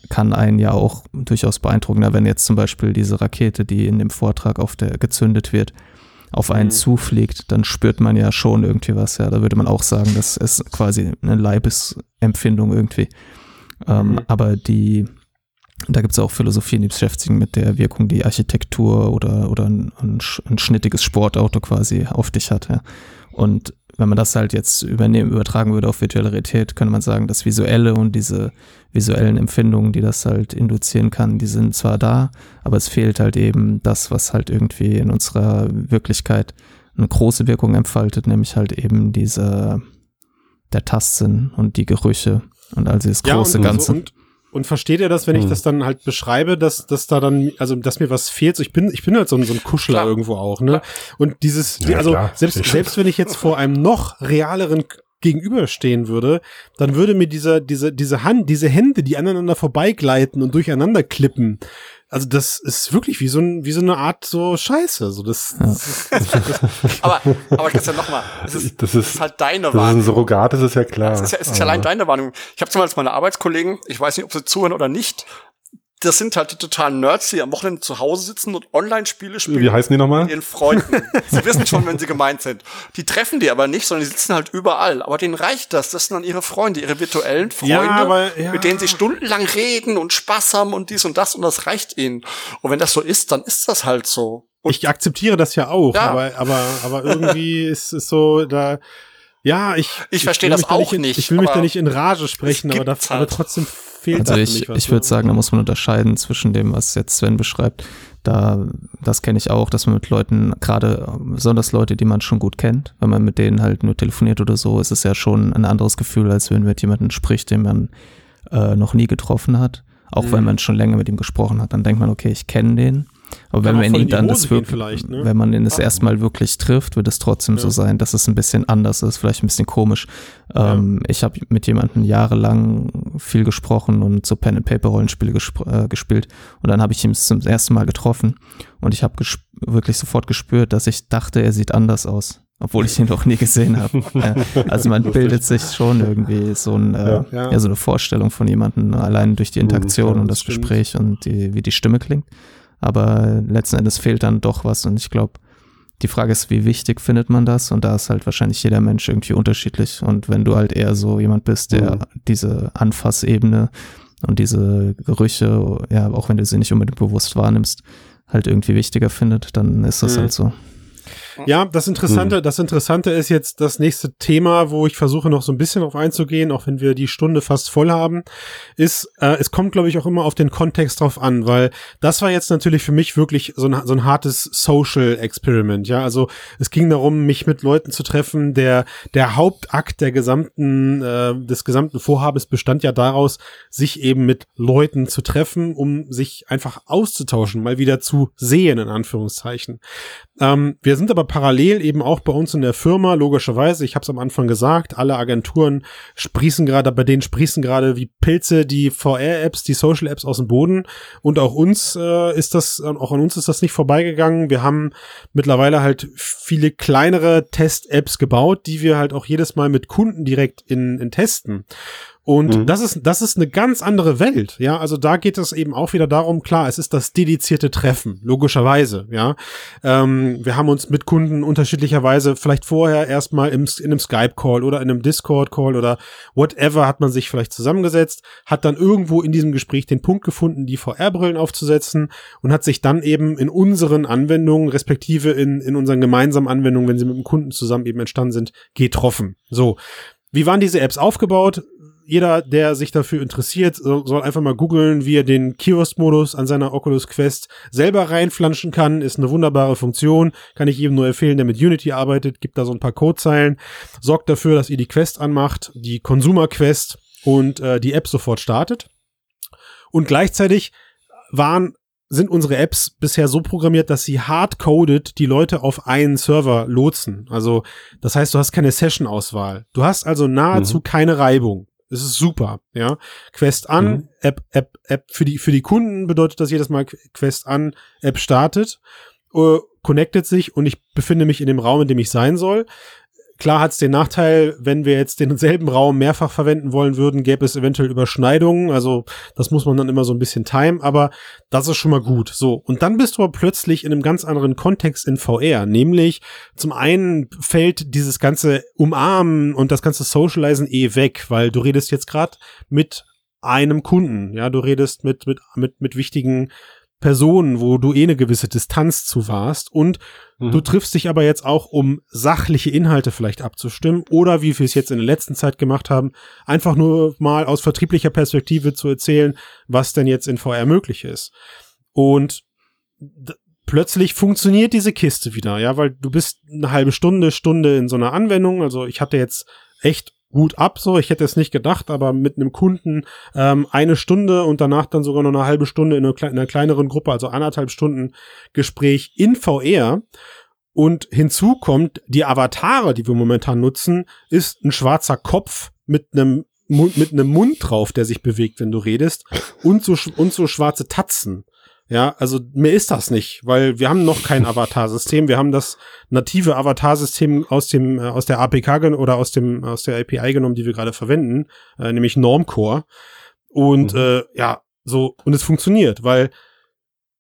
kann einen ja auch durchaus beeindrucken. Wenn jetzt zum Beispiel diese Rakete, die in dem Vortrag auf der gezündet wird, auf einen mhm. zufliegt, dann spürt man ja schon irgendwie was. Ja, da würde man auch sagen, das ist quasi eine Leibesempfindung irgendwie. Ähm, mhm. Aber die, da gibt es auch Philosophien, die beschäftigen mit der Wirkung, die Architektur oder, oder ein, ein, ein schnittiges Sportauto quasi auf dich hat. Ja. Und wenn man das halt jetzt übernehmen, übertragen würde auf virtuelle Realität, könnte man sagen, das Visuelle und diese visuellen Empfindungen, die das halt induzieren kann, die sind zwar da, aber es fehlt halt eben das, was halt irgendwie in unserer Wirklichkeit eine große Wirkung entfaltet, nämlich halt eben diese, der Tastsinn und die Gerüche und also das große ja, und, Ganze. Und, und versteht ihr das, wenn ich hm. das dann halt beschreibe, dass, dass da dann, also dass mir was fehlt? So, ich bin, ich bin halt so ein, so ein Kuschler klar. irgendwo auch, ne? Und dieses, ja, also klar. selbst, selbst wenn ich jetzt vor einem noch realeren gegenüberstehen würde, dann würde mir dieser, diese, diese Hand, diese Hände, die aneinander vorbeigleiten und durcheinander klippen, also das ist wirklich wie so, ein, wie so eine Art so Scheiße. So das, ja. das, das, das aber, aber Christian, nochmal, das ist, das ist, halt deine Wahrnehmung. Das ist ein Surrogat, das ist ja klar. Es ist ja, es ist ja allein deine Wahrnehmung. Ich habe zum Beispiel meine Arbeitskollegen, ich weiß nicht, ob sie zuhören oder nicht, das sind halt die totalen Nerds, die am Wochenende zu Hause sitzen und Online-Spiele spielen. Wie heißen die nochmal? Mit ihren Freunden. sie wissen schon, wenn sie gemeint sind. Die treffen die aber nicht, sondern die sitzen halt überall. Aber denen reicht das. Das sind dann ihre Freunde, ihre virtuellen Freunde, ja, aber, ja. mit denen sie stundenlang reden und Spaß haben und dies und das und das reicht ihnen. Und wenn das so ist, dann ist das halt so. Und ich akzeptiere das ja auch, ja. aber, aber, aber irgendwie [LAUGHS] ist es so, da, ja, ich. Ich verstehe das auch nicht. nicht ich will mich da nicht in Rage sprechen, aber, das, halt. aber trotzdem fehlt also ich, ich würde sagen, da muss man unterscheiden zwischen dem, was jetzt Sven beschreibt. Da, das kenne ich auch, dass man mit Leuten, gerade besonders Leute, die man schon gut kennt, wenn man mit denen halt nur telefoniert oder so, ist es ja schon ein anderes Gefühl, als wenn man mit jemandem spricht, den man äh, noch nie getroffen hat. Auch mhm. wenn man schon länger mit ihm gesprochen hat, dann denkt man, okay, ich kenne den. Aber wenn man ihn dann das wirklich, ne? wenn man ihn das erstmal wirklich trifft, wird es trotzdem ja. so sein, dass es ein bisschen anders ist, vielleicht ein bisschen komisch. Ähm, Ich habe mit jemandem jahrelang viel gesprochen und so Pen and Paper Rollenspiele gesp äh, gespielt und dann habe ich ihn zum ersten Mal getroffen und ich habe wirklich sofort gespürt, dass ich dachte, er sieht anders aus obwohl ich ihn noch nie gesehen habe. [LAUGHS] also man bildet sich schon irgendwie so, ein, äh, ja, ja. ja, so eine Vorstellung von jemandem, allein durch die mhm, Interaktion ja, und das stimmt. Gespräch und die, wie die Stimme klingt. Aber letzten Endes fehlt dann doch was. Und ich glaube, die Frage ist, wie wichtig findet man das? Und da ist halt wahrscheinlich jeder Mensch irgendwie unterschiedlich. Und wenn du halt eher so jemand bist, der mhm. diese Anfassebene und diese Gerüche, ja, auch wenn du sie nicht unbedingt bewusst wahrnimmst, halt irgendwie wichtiger findet, dann ist das mhm. halt so. Ja, das Interessante, hm. das Interessante ist jetzt das nächste Thema, wo ich versuche noch so ein bisschen auf einzugehen, auch wenn wir die Stunde fast voll haben, ist, äh, es kommt, glaube ich, auch immer auf den Kontext drauf an, weil das war jetzt natürlich für mich wirklich so ein, so ein hartes Social Experiment, ja, also es ging darum, mich mit Leuten zu treffen, der, der Hauptakt der gesamten, äh, des gesamten Vorhabens bestand ja daraus, sich eben mit Leuten zu treffen, um sich einfach auszutauschen, mal wieder zu sehen, in Anführungszeichen. Ähm, wir sind aber parallel eben auch bei uns in der Firma, logischerweise, ich habe es am Anfang gesagt, alle Agenturen sprießen gerade, bei denen sprießen gerade wie Pilze die VR-Apps, die Social-Apps aus dem Boden. Und auch uns äh, ist das, auch an uns ist das nicht vorbeigegangen. Wir haben mittlerweile halt viele kleinere Test-Apps gebaut, die wir halt auch jedes Mal mit Kunden direkt in, in testen. Und mhm. das ist, das ist eine ganz andere Welt, ja. Also da geht es eben auch wieder darum, klar, es ist das dedizierte Treffen, logischerweise, ja. Ähm, wir haben uns mit Kunden unterschiedlicherweise vielleicht vorher erstmal im, in einem Skype-Call oder in einem Discord-Call oder whatever hat man sich vielleicht zusammengesetzt, hat dann irgendwo in diesem Gespräch den Punkt gefunden, die VR-Brillen aufzusetzen und hat sich dann eben in unseren Anwendungen, respektive in, in unseren gemeinsamen Anwendungen, wenn sie mit dem Kunden zusammen eben entstanden sind, getroffen. So. Wie waren diese Apps aufgebaut? Jeder, der sich dafür interessiert, soll einfach mal googeln, wie er den Kiosk-Modus an seiner Oculus Quest selber reinflanschen kann. Ist eine wunderbare Funktion. Kann ich jedem nur empfehlen, der mit Unity arbeitet. Gibt da so ein paar Codezeilen. Sorgt dafür, dass ihr die Quest anmacht, die Consumer Quest und äh, die App sofort startet. Und gleichzeitig waren sind unsere Apps bisher so programmiert, dass sie hardcoded die Leute auf einen Server lotsen. Also, das heißt, du hast keine Session-Auswahl. Du hast also nahezu mhm. keine Reibung. Es ist super, ja. Quest an, mhm. App, App, App für die, für die Kunden bedeutet das jedes Mal Quest an, App startet, uh, connectet sich und ich befinde mich in dem Raum, in dem ich sein soll. Klar hat es den Nachteil, wenn wir jetzt denselben Raum mehrfach verwenden wollen würden, gäbe es eventuell Überschneidungen. Also das muss man dann immer so ein bisschen timen, aber das ist schon mal gut. So, und dann bist du aber plötzlich in einem ganz anderen Kontext in VR. Nämlich zum einen fällt dieses ganze Umarmen und das ganze Socializen eh weg, weil du redest jetzt gerade mit einem Kunden. Ja, du redest mit, mit, mit, mit wichtigen Personen, wo du eh eine gewisse Distanz zu warst und mhm. du triffst dich aber jetzt auch, um sachliche Inhalte vielleicht abzustimmen oder wie wir es jetzt in der letzten Zeit gemacht haben, einfach nur mal aus vertrieblicher Perspektive zu erzählen, was denn jetzt in VR möglich ist. Und plötzlich funktioniert diese Kiste wieder, ja, weil du bist eine halbe Stunde, Stunde in so einer Anwendung. Also ich hatte jetzt echt gut ab, so. Ich hätte es nicht gedacht, aber mit einem Kunden ähm, eine Stunde und danach dann sogar noch eine halbe Stunde in einer, in einer kleineren Gruppe, also anderthalb Stunden Gespräch in VR. Und hinzu kommt, die Avatare, die wir momentan nutzen, ist ein schwarzer Kopf mit einem mit einem Mund drauf, der sich bewegt, wenn du redest, und so, und so schwarze Tatzen. Ja, also mehr ist das nicht, weil wir haben noch kein Avatar-System. Wir haben das native Avatar-System aus dem äh, aus der APK oder aus dem aus der API genommen, die wir gerade verwenden, äh, nämlich Normcore. Und mhm. äh, ja, so und es funktioniert, weil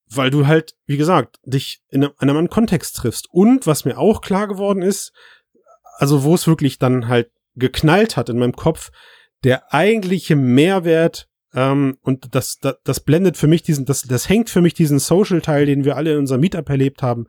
weil du halt, wie gesagt, dich in einem, in einem Kontext triffst. Und was mir auch klar geworden ist, also wo es wirklich dann halt geknallt hat in meinem Kopf, der eigentliche Mehrwert ähm, und das, das, das blendet für mich diesen, das, das hängt für mich diesen Social-Teil, den wir alle in unserem Meetup erlebt haben,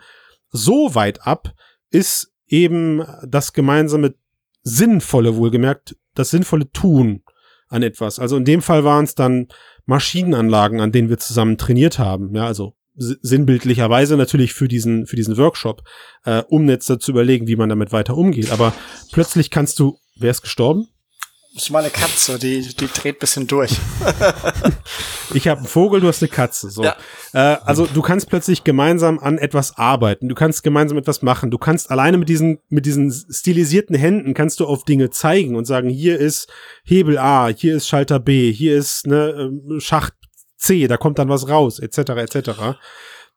so weit ab, ist eben das gemeinsame sinnvolle, wohlgemerkt, das sinnvolle Tun an etwas. Also in dem Fall waren es dann Maschinenanlagen, an denen wir zusammen trainiert haben. Ja, also sinnbildlicherweise natürlich für diesen für diesen Workshop, äh, um jetzt zu überlegen, wie man damit weiter umgeht. Aber plötzlich kannst du, wer ist gestorben? Das ist meine Katze, die, die dreht bisschen durch. [LAUGHS] ich habe einen Vogel, du hast eine Katze. So. Ja. Äh, also du kannst plötzlich gemeinsam an etwas arbeiten, du kannst gemeinsam etwas machen, du kannst alleine mit diesen, mit diesen stilisierten Händen kannst du auf Dinge zeigen und sagen, hier ist Hebel A, hier ist Schalter B, hier ist ne, ähm, Schacht C, da kommt dann was raus, etc. etc.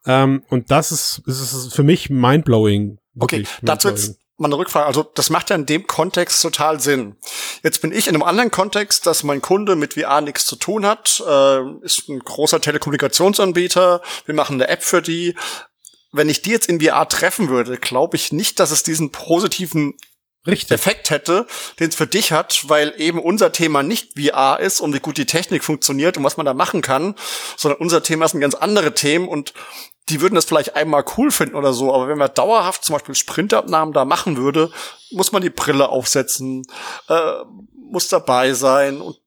Ähm, und das ist, das ist für mich mindblowing. Okay, dazu jetzt mal eine Rückfrage. Also das macht ja in dem Kontext total Sinn. Jetzt bin ich in einem anderen Kontext, dass mein Kunde mit VR nichts zu tun hat, äh, ist ein großer Telekommunikationsanbieter, wir machen eine App für die. Wenn ich die jetzt in VR treffen würde, glaube ich nicht, dass es diesen positiven Richtig. Effekt hätte, den es für dich hat, weil eben unser Thema nicht VR ist und wie gut die Technik funktioniert und was man da machen kann, sondern unser Thema sind ganz andere Themen und die würden das vielleicht einmal cool finden oder so, aber wenn man dauerhaft zum Beispiel Sprintabnahmen da machen würde, muss man die Brille aufsetzen, äh, muss dabei sein und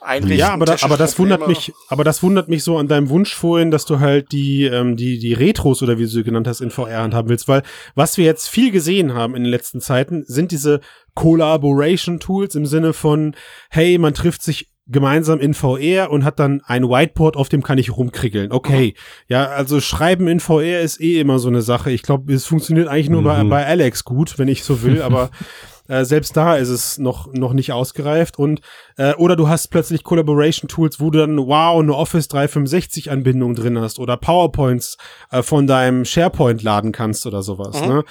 einrichten. Ja, aber, da, aber das wundert mich, aber das wundert mich so an deinem Wunsch vorhin, dass du halt die, ähm, die, die Retros oder wie du sie genannt hast, in VR haben willst, weil was wir jetzt viel gesehen haben in den letzten Zeiten, sind diese Collaboration Tools im Sinne von, hey, man trifft sich gemeinsam in VR und hat dann ein Whiteboard, auf dem kann ich rumkriegeln. Okay. Ja, also Schreiben in VR ist eh immer so eine Sache. Ich glaube, es funktioniert eigentlich nur mhm. bei, bei Alex gut, wenn ich so will, [LAUGHS] aber äh, selbst da ist es noch, noch nicht ausgereift. Und äh, oder du hast plötzlich Collaboration Tools, wo du dann, wow, eine Office 365 Anbindung drin hast oder PowerPoints äh, von deinem SharePoint laden kannst oder sowas. Mhm. Ne?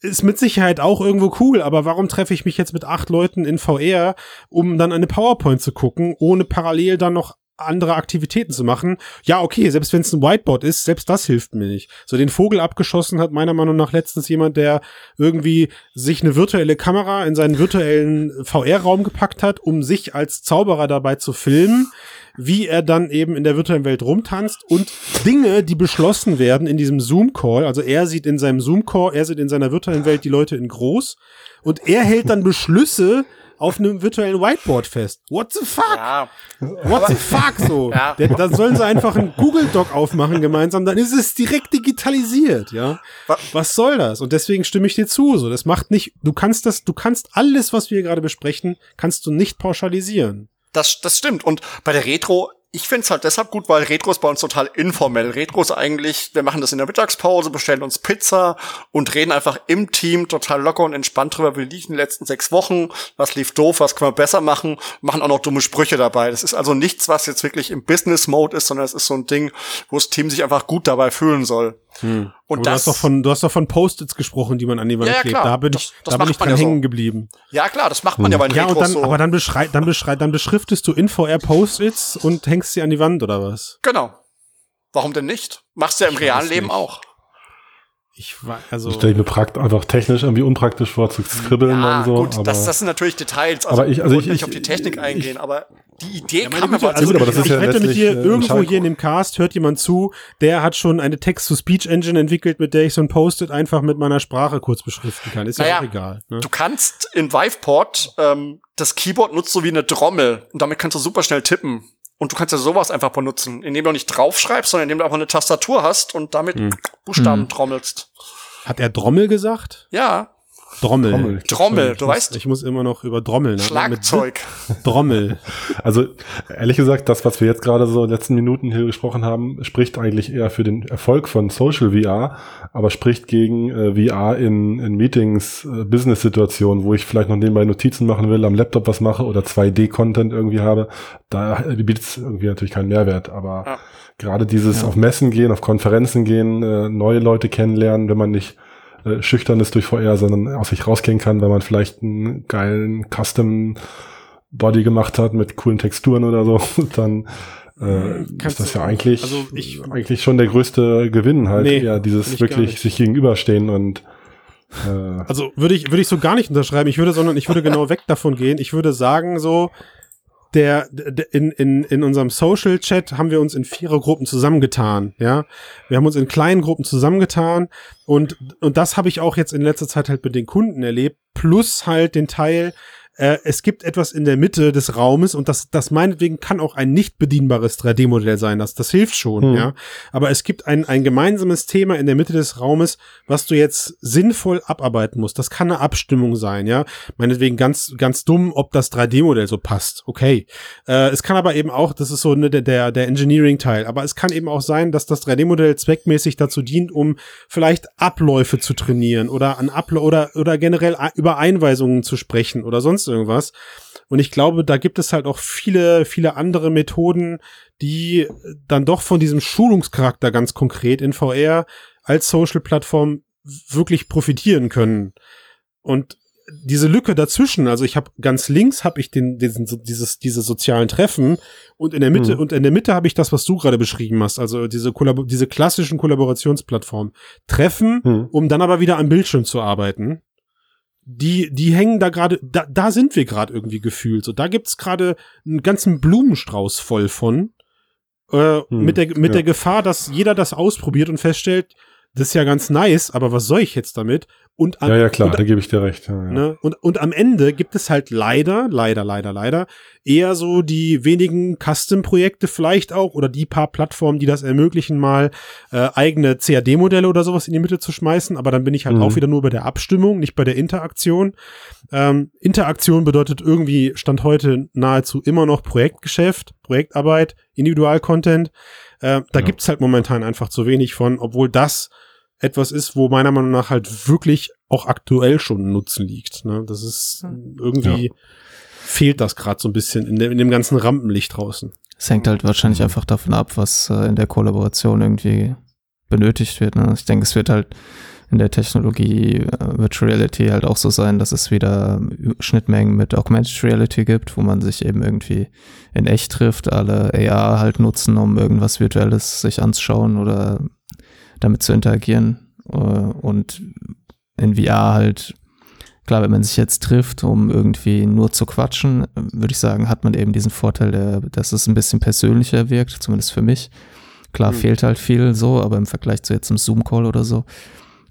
Ist mit Sicherheit auch irgendwo cool, aber warum treffe ich mich jetzt mit acht Leuten in VR, um dann eine PowerPoint zu gucken, ohne parallel dann noch andere Aktivitäten zu machen. Ja, okay, selbst wenn es ein Whiteboard ist, selbst das hilft mir nicht. So den Vogel abgeschossen hat meiner Meinung nach letztens jemand, der irgendwie sich eine virtuelle Kamera in seinen virtuellen VR-Raum gepackt hat, um sich als Zauberer dabei zu filmen wie er dann eben in der virtuellen Welt rumtanzt und Dinge, die beschlossen werden in diesem Zoom-Call. Also er sieht in seinem Zoom-Call, er sieht in seiner virtuellen Welt die Leute in groß und er hält dann Beschlüsse auf einem virtuellen Whiteboard fest. What the fuck? Ja. What the fuck so? Ja. Dann sollen sie einfach einen Google Doc aufmachen gemeinsam, dann ist es direkt digitalisiert, ja. Was soll das? Und deswegen stimme ich dir zu, so. Das macht nicht, du kannst das, du kannst alles, was wir gerade besprechen, kannst du nicht pauschalisieren. Das, das stimmt. Und bei der Retro ich finde es halt deshalb gut, weil Retro ist bei uns total informell. Retro ist eigentlich, wir machen das in der Mittagspause, bestellen uns Pizza und reden einfach im Team total locker und entspannt drüber, wie lief in den letzten sechs Wochen, was lief doof, was können wir besser machen, machen auch noch dumme Sprüche dabei. Das ist also nichts, was jetzt wirklich im Business-Mode ist, sondern es ist so ein Ding, wo das Team sich einfach gut dabei fühlen soll. Hm. Und das, du hast doch von, du hast doch von Post-its gesprochen, die man an die Wand Ja, ja, klebt. klar. Da bin Das- ich, das da bin ich dran ja so. hängen geblieben. Ja, klar, das macht man ja bei den Ja, und Retros dann, so. aber dann beschrei, dann beschrei, dann beschriftest du in VR Post-its und hängst sie an die Wand oder was? genau. Warum denn nicht? Machst du ja im Ich realen Leben nicht. auch. Ich war, also. stelle ich mir prakt einfach technisch irgendwie unpraktisch vor, zu skribbeln Ja, und so. gut, aber das, das sind natürlich Details. Also Aber ich- also wollen ich- nicht auf die ich- Technik ich- eingehen, aber die Idee Ja, kam mir also gut, aber das ich, ist ja ich wette mit dir, irgendwo hier in dem Cast hört jemand zu, der hat schon eine Text-to-Speech-Engine entwickelt, mit der ich so ein Post-it einfach mit meiner Sprache kurz beschriften kann. Ist ja Naja, auch egal. Ne? Du kannst in Viveport ähm, das Keyboard nutzt so wie eine Trommel und damit kannst du super schnell tippen. Und du kannst ja sowas einfach benutzen, indem du nicht draufschreibst, sondern indem du einfach eine Tastatur hast und damit Hm. Buchstaben Hm. trommelst. Hat er Drommel gesagt? Ja, Drommel. Trommel, glaub Trommel, du Ich weißt, muss, ich muss immer noch über Drommel ne? Schlagzeug. Drommel. [LAUGHS] Also ehrlich gesagt, das, was wir jetzt gerade so in den letzten Minuten hier gesprochen haben, spricht eigentlich eher für den Erfolg von Social VR, aber spricht gegen äh, VR in, in Meetings, äh, Business-Situationen, wo ich vielleicht noch nebenbei Notizen machen will, am Laptop was mache oder 2D-Content irgendwie habe. Da äh, bietet es irgendwie natürlich keinen Mehrwert, aber Ja. gerade dieses Ja. auf Messen gehen, auf Konferenzen gehen, äh, neue Leute kennenlernen, wenn man nicht äh, schüchtern ist durch VR, sondern aus sich rausgehen kann, wenn man vielleicht einen geilen Custom Body gemacht hat mit coolen Texturen oder so, [LAUGHS] dann äh, Kannst ist das ja eigentlich, Also ich- eigentlich schon der größte Gewinn halt, Nee, ja, dieses wirklich sich gegenüberstehen und äh, Also würde ich, würde ich so gar nicht unterschreiben. Ich würde, sondern ich würde genau [LAUGHS] weg davon gehen. Ich würde sagen, so, der, der in, in, in unserem Social Chat haben wir uns in Vierergruppen zusammengetan, ja. Wir haben uns in kleinen Gruppen zusammengetan und, und das habe ich auch jetzt in letzter Zeit halt mit den Kunden erlebt, plus halt den Teil, äh, es gibt etwas in der Mitte des Raumes und das, das meinetwegen kann auch ein nicht bedienbares 3D-Modell sein. Das, das hilft schon, Hm. ja. Aber es gibt ein, ein gemeinsames Thema in der Mitte des Raumes, was du jetzt sinnvoll abarbeiten musst. Das kann eine Abstimmung sein, ja. Meinetwegen ganz, ganz dumm, ob das 3D-Modell so passt. Okay. Äh, es kann aber eben auch, das ist so ne, der, der, Engineering-Teil, aber es kann eben auch sein, dass das 3D-Modell zweckmäßig dazu dient, um vielleicht Abläufe zu trainieren oder an Abla oder, oder generell über Einweisungen zu sprechen oder sonst irgendwas. Und ich glaube, da gibt es halt auch viele, viele andere Methoden, die dann doch von diesem Schulungscharakter ganz konkret in VR als Social-Plattform wirklich profitieren können. Und diese Lücke dazwischen, also ich habe ganz links habe ich den diesen dieses diese sozialen Treffen und in der Mitte Mhm. und in der Mitte habe ich das, was du gerade beschrieben hast, also diese Kollabo diese klassischen Kollaborationsplattformen. Treffen, hm. um dann aber wieder am Bildschirm zu arbeiten. Die, die hängen da gerade, da, da sind wir gerade irgendwie gefühlt. So, da gibt's gerade einen ganzen Blumenstrauß voll von. Äh, Hm, mit der, mit ja. der Gefahr, dass jeder das ausprobiert und feststellt, das ist ja ganz nice, aber was soll ich jetzt damit? Und am, ja, ja, klar, und, da gebe ich dir recht. Ja, ja. Ne? Und, und am Ende gibt es halt leider, leider, leider, leider eher so die wenigen Custom-Projekte vielleicht auch oder die paar Plattformen, die das ermöglichen, mal äh, eigene CAD-Modelle oder sowas in die Mitte zu schmeißen. Aber dann bin ich halt Mhm. auch wieder nur bei der Abstimmung, nicht bei der Interaktion. Ähm, Interaktion bedeutet irgendwie Stand heute nahezu immer noch Projektgeschäft, Projektarbeit, Individual-Content. Äh, da Ja. gibt's halt momentan einfach zu wenig von, obwohl das etwas ist, wo meiner Meinung nach halt wirklich auch aktuell schon ein Nutzen liegt. Ne? Das ist irgendwie fehlt das gerade so ein bisschen in, dem- in dem ganzen Rampenlicht draußen. Es hängt halt wahrscheinlich einfach davon ab, was äh, in der Kollaboration irgendwie benötigt wird. Ne? Ich denke, es wird halt in der Technologie äh, Virtual Reality halt auch so sein, dass es wieder Ü- Schnittmengen mit Augmented Reality gibt, wo man sich eben irgendwie in echt trifft, alle AR halt nutzen, um irgendwas Virtuelles sich anzuschauen oder damit zu interagieren. Äh, und in VR halt, klar, wenn man sich jetzt trifft, um irgendwie nur zu quatschen, würde ich sagen, hat man eben diesen Vorteil, der, dass es ein bisschen persönlicher wirkt, zumindest für mich. Klar, Mhm. fehlt halt viel so, aber im Vergleich zu jetzt einem Zoom-Call oder so.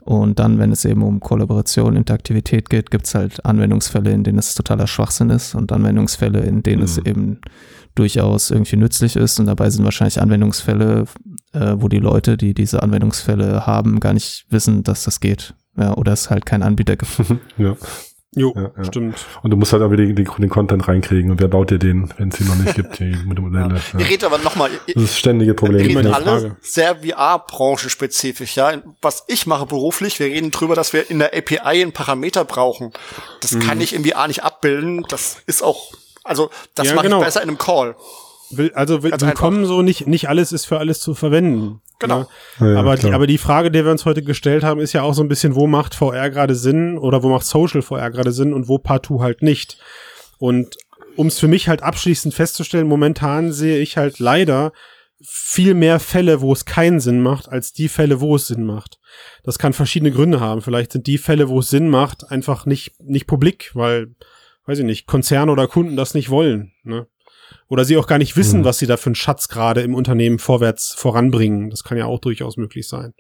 Und dann, wenn es eben um Kollaboration, Interaktivität geht, gibt es halt Anwendungsfälle, in denen es totaler Schwachsinn ist und Anwendungsfälle, in denen es Mhm. eben durchaus irgendwie nützlich ist. Und dabei sind wahrscheinlich Anwendungsfälle, äh, wo die Leute, die diese Anwendungsfälle haben, gar nicht wissen, dass das geht. Ja, oder es halt keinen Anbieter gibt. [LAUGHS] ja. Jo, Ja, ja. stimmt. Und du musst halt aber den, den, den Content reinkriegen. Und wer baut dir den, wenn es ihn noch nicht gibt, die [LAUGHS] Modelle. Ja. Ihr redet aber nochmal, Das ist ständige wir Problem. immer reden alle sehr VR-branchenspezifisch, ja. Was ich mache beruflich, wir reden drüber, dass wir in der API einen Parameter brauchen. Das Mhm. kann ich in VR nicht abbilden. Das ist auch, also, das Ja, mache genau. ich besser in einem Call. Will, also will, willkommen so, nicht, nicht alles ist für alles zu verwenden. Genau. Ne? Ja, aber, klar. die, aber die Frage, die wir uns heute gestellt haben, ist ja auch so ein bisschen, wo macht VR gerade Sinn oder wo macht Social VR gerade Sinn und wo partout halt nicht. Und um es für mich halt abschließend festzustellen, momentan sehe ich halt leider viel mehr Fälle, wo es keinen Sinn macht, als die Fälle, wo es Sinn macht. Das kann verschiedene Gründe haben. Vielleicht sind die Fälle, wo es Sinn macht, einfach nicht, nicht publik, weil, weiß ich nicht, Konzerne oder Kunden das nicht wollen. Ne? Oder sie auch gar nicht wissen, Mhm. was sie da für einen Schatz gerade im Unternehmen vorwärts voranbringen. Das kann ja auch durchaus möglich sein.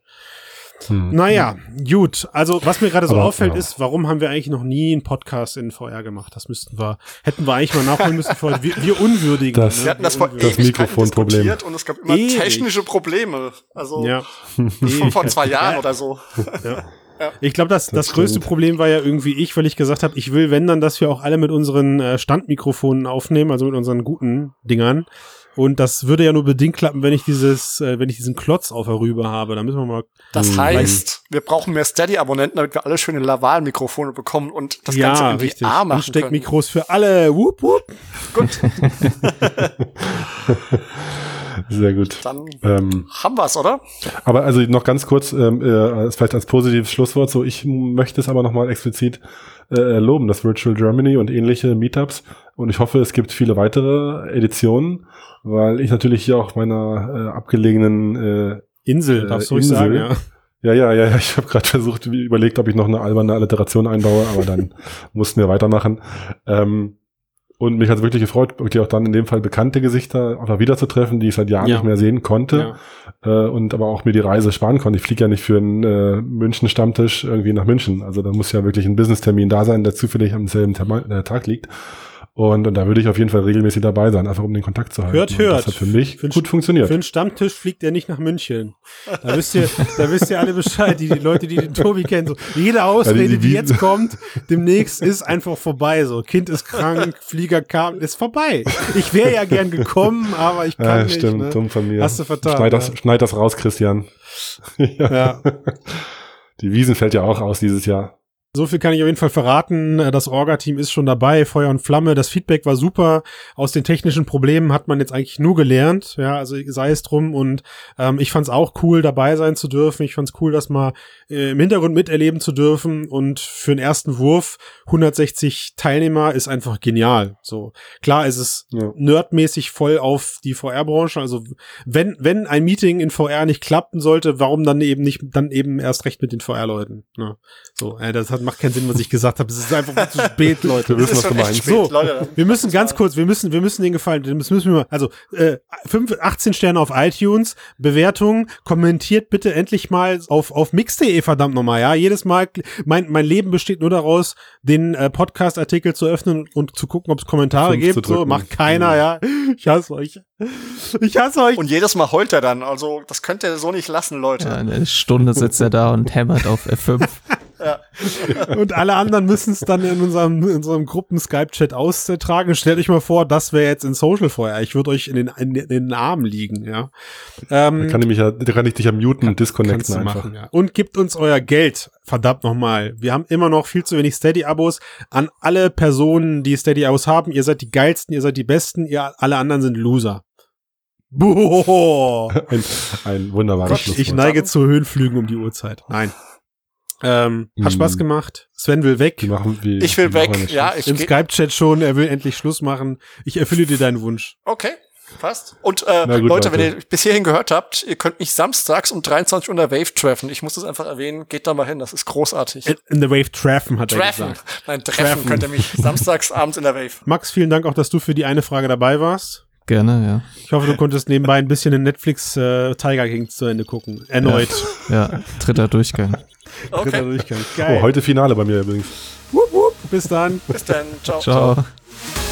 Hm. Naja, gut. Also, was mir gerade so Aber, auffällt, ja. ist, warum haben wir eigentlich noch nie einen Podcast in VR gemacht? Das müssten wir, hätten wir eigentlich mal nachholen müssen vorher. Wir, wir unwürdigen. Das- ne? Wir hatten das vor. Das Mikrofonproblem. und es gab immer Ewig. technische Probleme. Also, Ja. [LAUGHS] von vor zwei Jahren oder so. Ich glaube, das, das, Das größte. Problem war ja irgendwie ich, weil ich gesagt habe, ich will, wenn dann, dass wir auch alle mit unseren äh, Standmikrofonen aufnehmen, also mit unseren guten Dingern. Und das würde ja nur bedingt klappen, wenn ich dieses, äh, wenn ich diesen Klotz auf der Rübe habe. Da müssen wir mal. Das Mhm. heißt, wir brauchen mehr Steady-Abonnenten, damit wir alle schöne Laval-Mikrofone bekommen und das Ganze ja, in richtig. VR machen können. Ansteckmikros für alle. Wupp, wupp. [LAUGHS] [LAUGHS] Sehr gut. Dann Ähm, haben wir's, oder? aber also noch ganz kurz, ähm, äh, vielleicht als positives Schlusswort, so ich möchte es aber nochmal explizit äh, loben, das Virtual Germany und ähnliche Meetups. Und ich hoffe, es gibt viele weitere Editionen, weil ich natürlich hier auch meiner äh, abgelegenen äh, Insel, Äh, darfst du ruhig Insel. sagen, ja. Ja, ja, ja, ja. Ich habe gerade versucht, wie- überlegt, ob ich noch eine alberne Alliteration einbaue, aber dann [LAUGHS] mussten wir weitermachen. Ähm, und mich hat es wirklich gefreut, wirklich auch dann in dem Fall bekannte Gesichter mal wiederzutreffen, die ich seit Jahren Ja. nicht mehr sehen konnte. Äh, und aber auch mir die Reise sparen konnte. Ich fliege ja nicht für einen äh, München-Stammtisch irgendwie nach München. Also da muss ja wirklich ein Business-Termin da sein, der zufällig am selben Terma- äh, Tag liegt. Und, und da würde ich auf jeden Fall regelmäßig dabei sein, einfach um den Kontakt zu halten. Hört, Und hört. Das hat für mich Für gut funktioniert. Für einen Stammtisch fliegt er nicht nach München. Da wisst ihr, da wisst ihr alle Bescheid, die, die Leute, die den Tobi kennen. So, jede Ausrede, Ja, die- die- die jetzt kommt, demnächst ist einfach vorbei. So, Kind ist krank, Flieger kam, ist vorbei. Ich wäre ja gern gekommen, aber ich kann Ja, nicht. stimmt, ne? dumm von mir. Hast du vertan, Schneid das, ja. schneid das raus, Christian. ja. [LAUGHS] Ja. Die Wiesen fällt ja auch aus dieses Jahr. So viel kann ich auf jeden Fall verraten. Äh, Das Orga-Team ist schon dabei, Feuer und Flamme. Das Feedback war super. Aus den technischen Problemen hat man jetzt eigentlich nur gelernt. Ja, also sei es drum. Und ähm, ich fand es auch cool, dabei sein zu dürfen. Ich fand es cool, das mal äh, im Hintergrund miterleben zu dürfen. Und für den ersten Wurf 160 Teilnehmer ist einfach genial. So klar ist es Ja. nerdmäßig voll auf die VR-Branche. Also wenn wenn ein Meeting in VR nicht klappen sollte, warum dann eben nicht dann eben erst recht mit den VR-Leuten? Ne? So, äh, das hat, macht keinen Sinn, was ich gesagt habe. Es ist einfach viel zu spät, Leute. Wir wissen, was du meinst. spät, So, Leute. Wir müssen ganz kurz, wir müssen, wir müssen den gefallen, das müssen wir mal, also äh, 5, 18 Sterne auf iTunes, Bewertungen, kommentiert bitte endlich mal auf, auf mix.de, verdammt nochmal, ja. Jedes Mal, mein, mein Leben besteht nur daraus, den äh, Podcast-Artikel zu öffnen und zu gucken, ob es Kommentare gibt. So, macht keiner, ja. Ich hasse euch. Ich hasse euch. Und jedes Mal heult er dann. Also, das könnt ihr so nicht lassen, Leute. Ja, eine Stunde sitzt er da und hämmert auf F5. [LAUGHS] Und alle anderen müssen es dann in unserem, in unserem Gruppen-Skype-Chat austragen. Stellt euch mal vor, das wäre jetzt in Social vorher. Ich würde euch in den, in, in den Armen liegen, ja. Ähm, Da kann ich mich ja, da kann ich dich ja muten und disconnecten einfach. machen, ja. Und gebt uns euer Geld, verdammt nochmal. Wir haben immer noch viel zu wenig Steady-Abos. An alle Personen, die Steady-Abos haben, ihr seid die geilsten, ihr seid die besten, ihr alle anderen sind Loser. Boah. [LAUGHS] Ein, ein wunderbares Gott, Schlusswort. ich neige zu Höhenflügen um die Uhrzeit. Nein. Ähm, hat Hm. Spaß gemacht. Sven will weg. Wie, Ich will wir weg. Ja, ich Im Skype-Chat schon, er will endlich Schluss machen. Ich erfülle dir deinen Wunsch. Okay, passt. Und äh, gut, Leute, wenn Leute. ihr bis hierhin gehört habt, ihr könnt mich samstags um 23 Uhr in der Wave treffen. Ich muss das einfach erwähnen. Geht da mal hin, das ist großartig. In, the Wave treffen, hat er Treffen. gesagt. Nein, treffen, Treffen. könnt ihr mich [LAUGHS] samstags abends in der Wave. Max, vielen Dank auch, dass du für die eine Frage dabei warst. Gerne, ja. Ich hoffe, du konntest nebenbei ein bisschen in Netflix äh, Tiger King zu Ende gucken. Erneut. Ja, dritter Durchgang. [LAUGHS] Dritter Okay, Durchgang. Oh, Geil. heute Finale bei mir übrigens. Wupp, wupp. Bis dann. bis dann. Ciao. Ciao. It's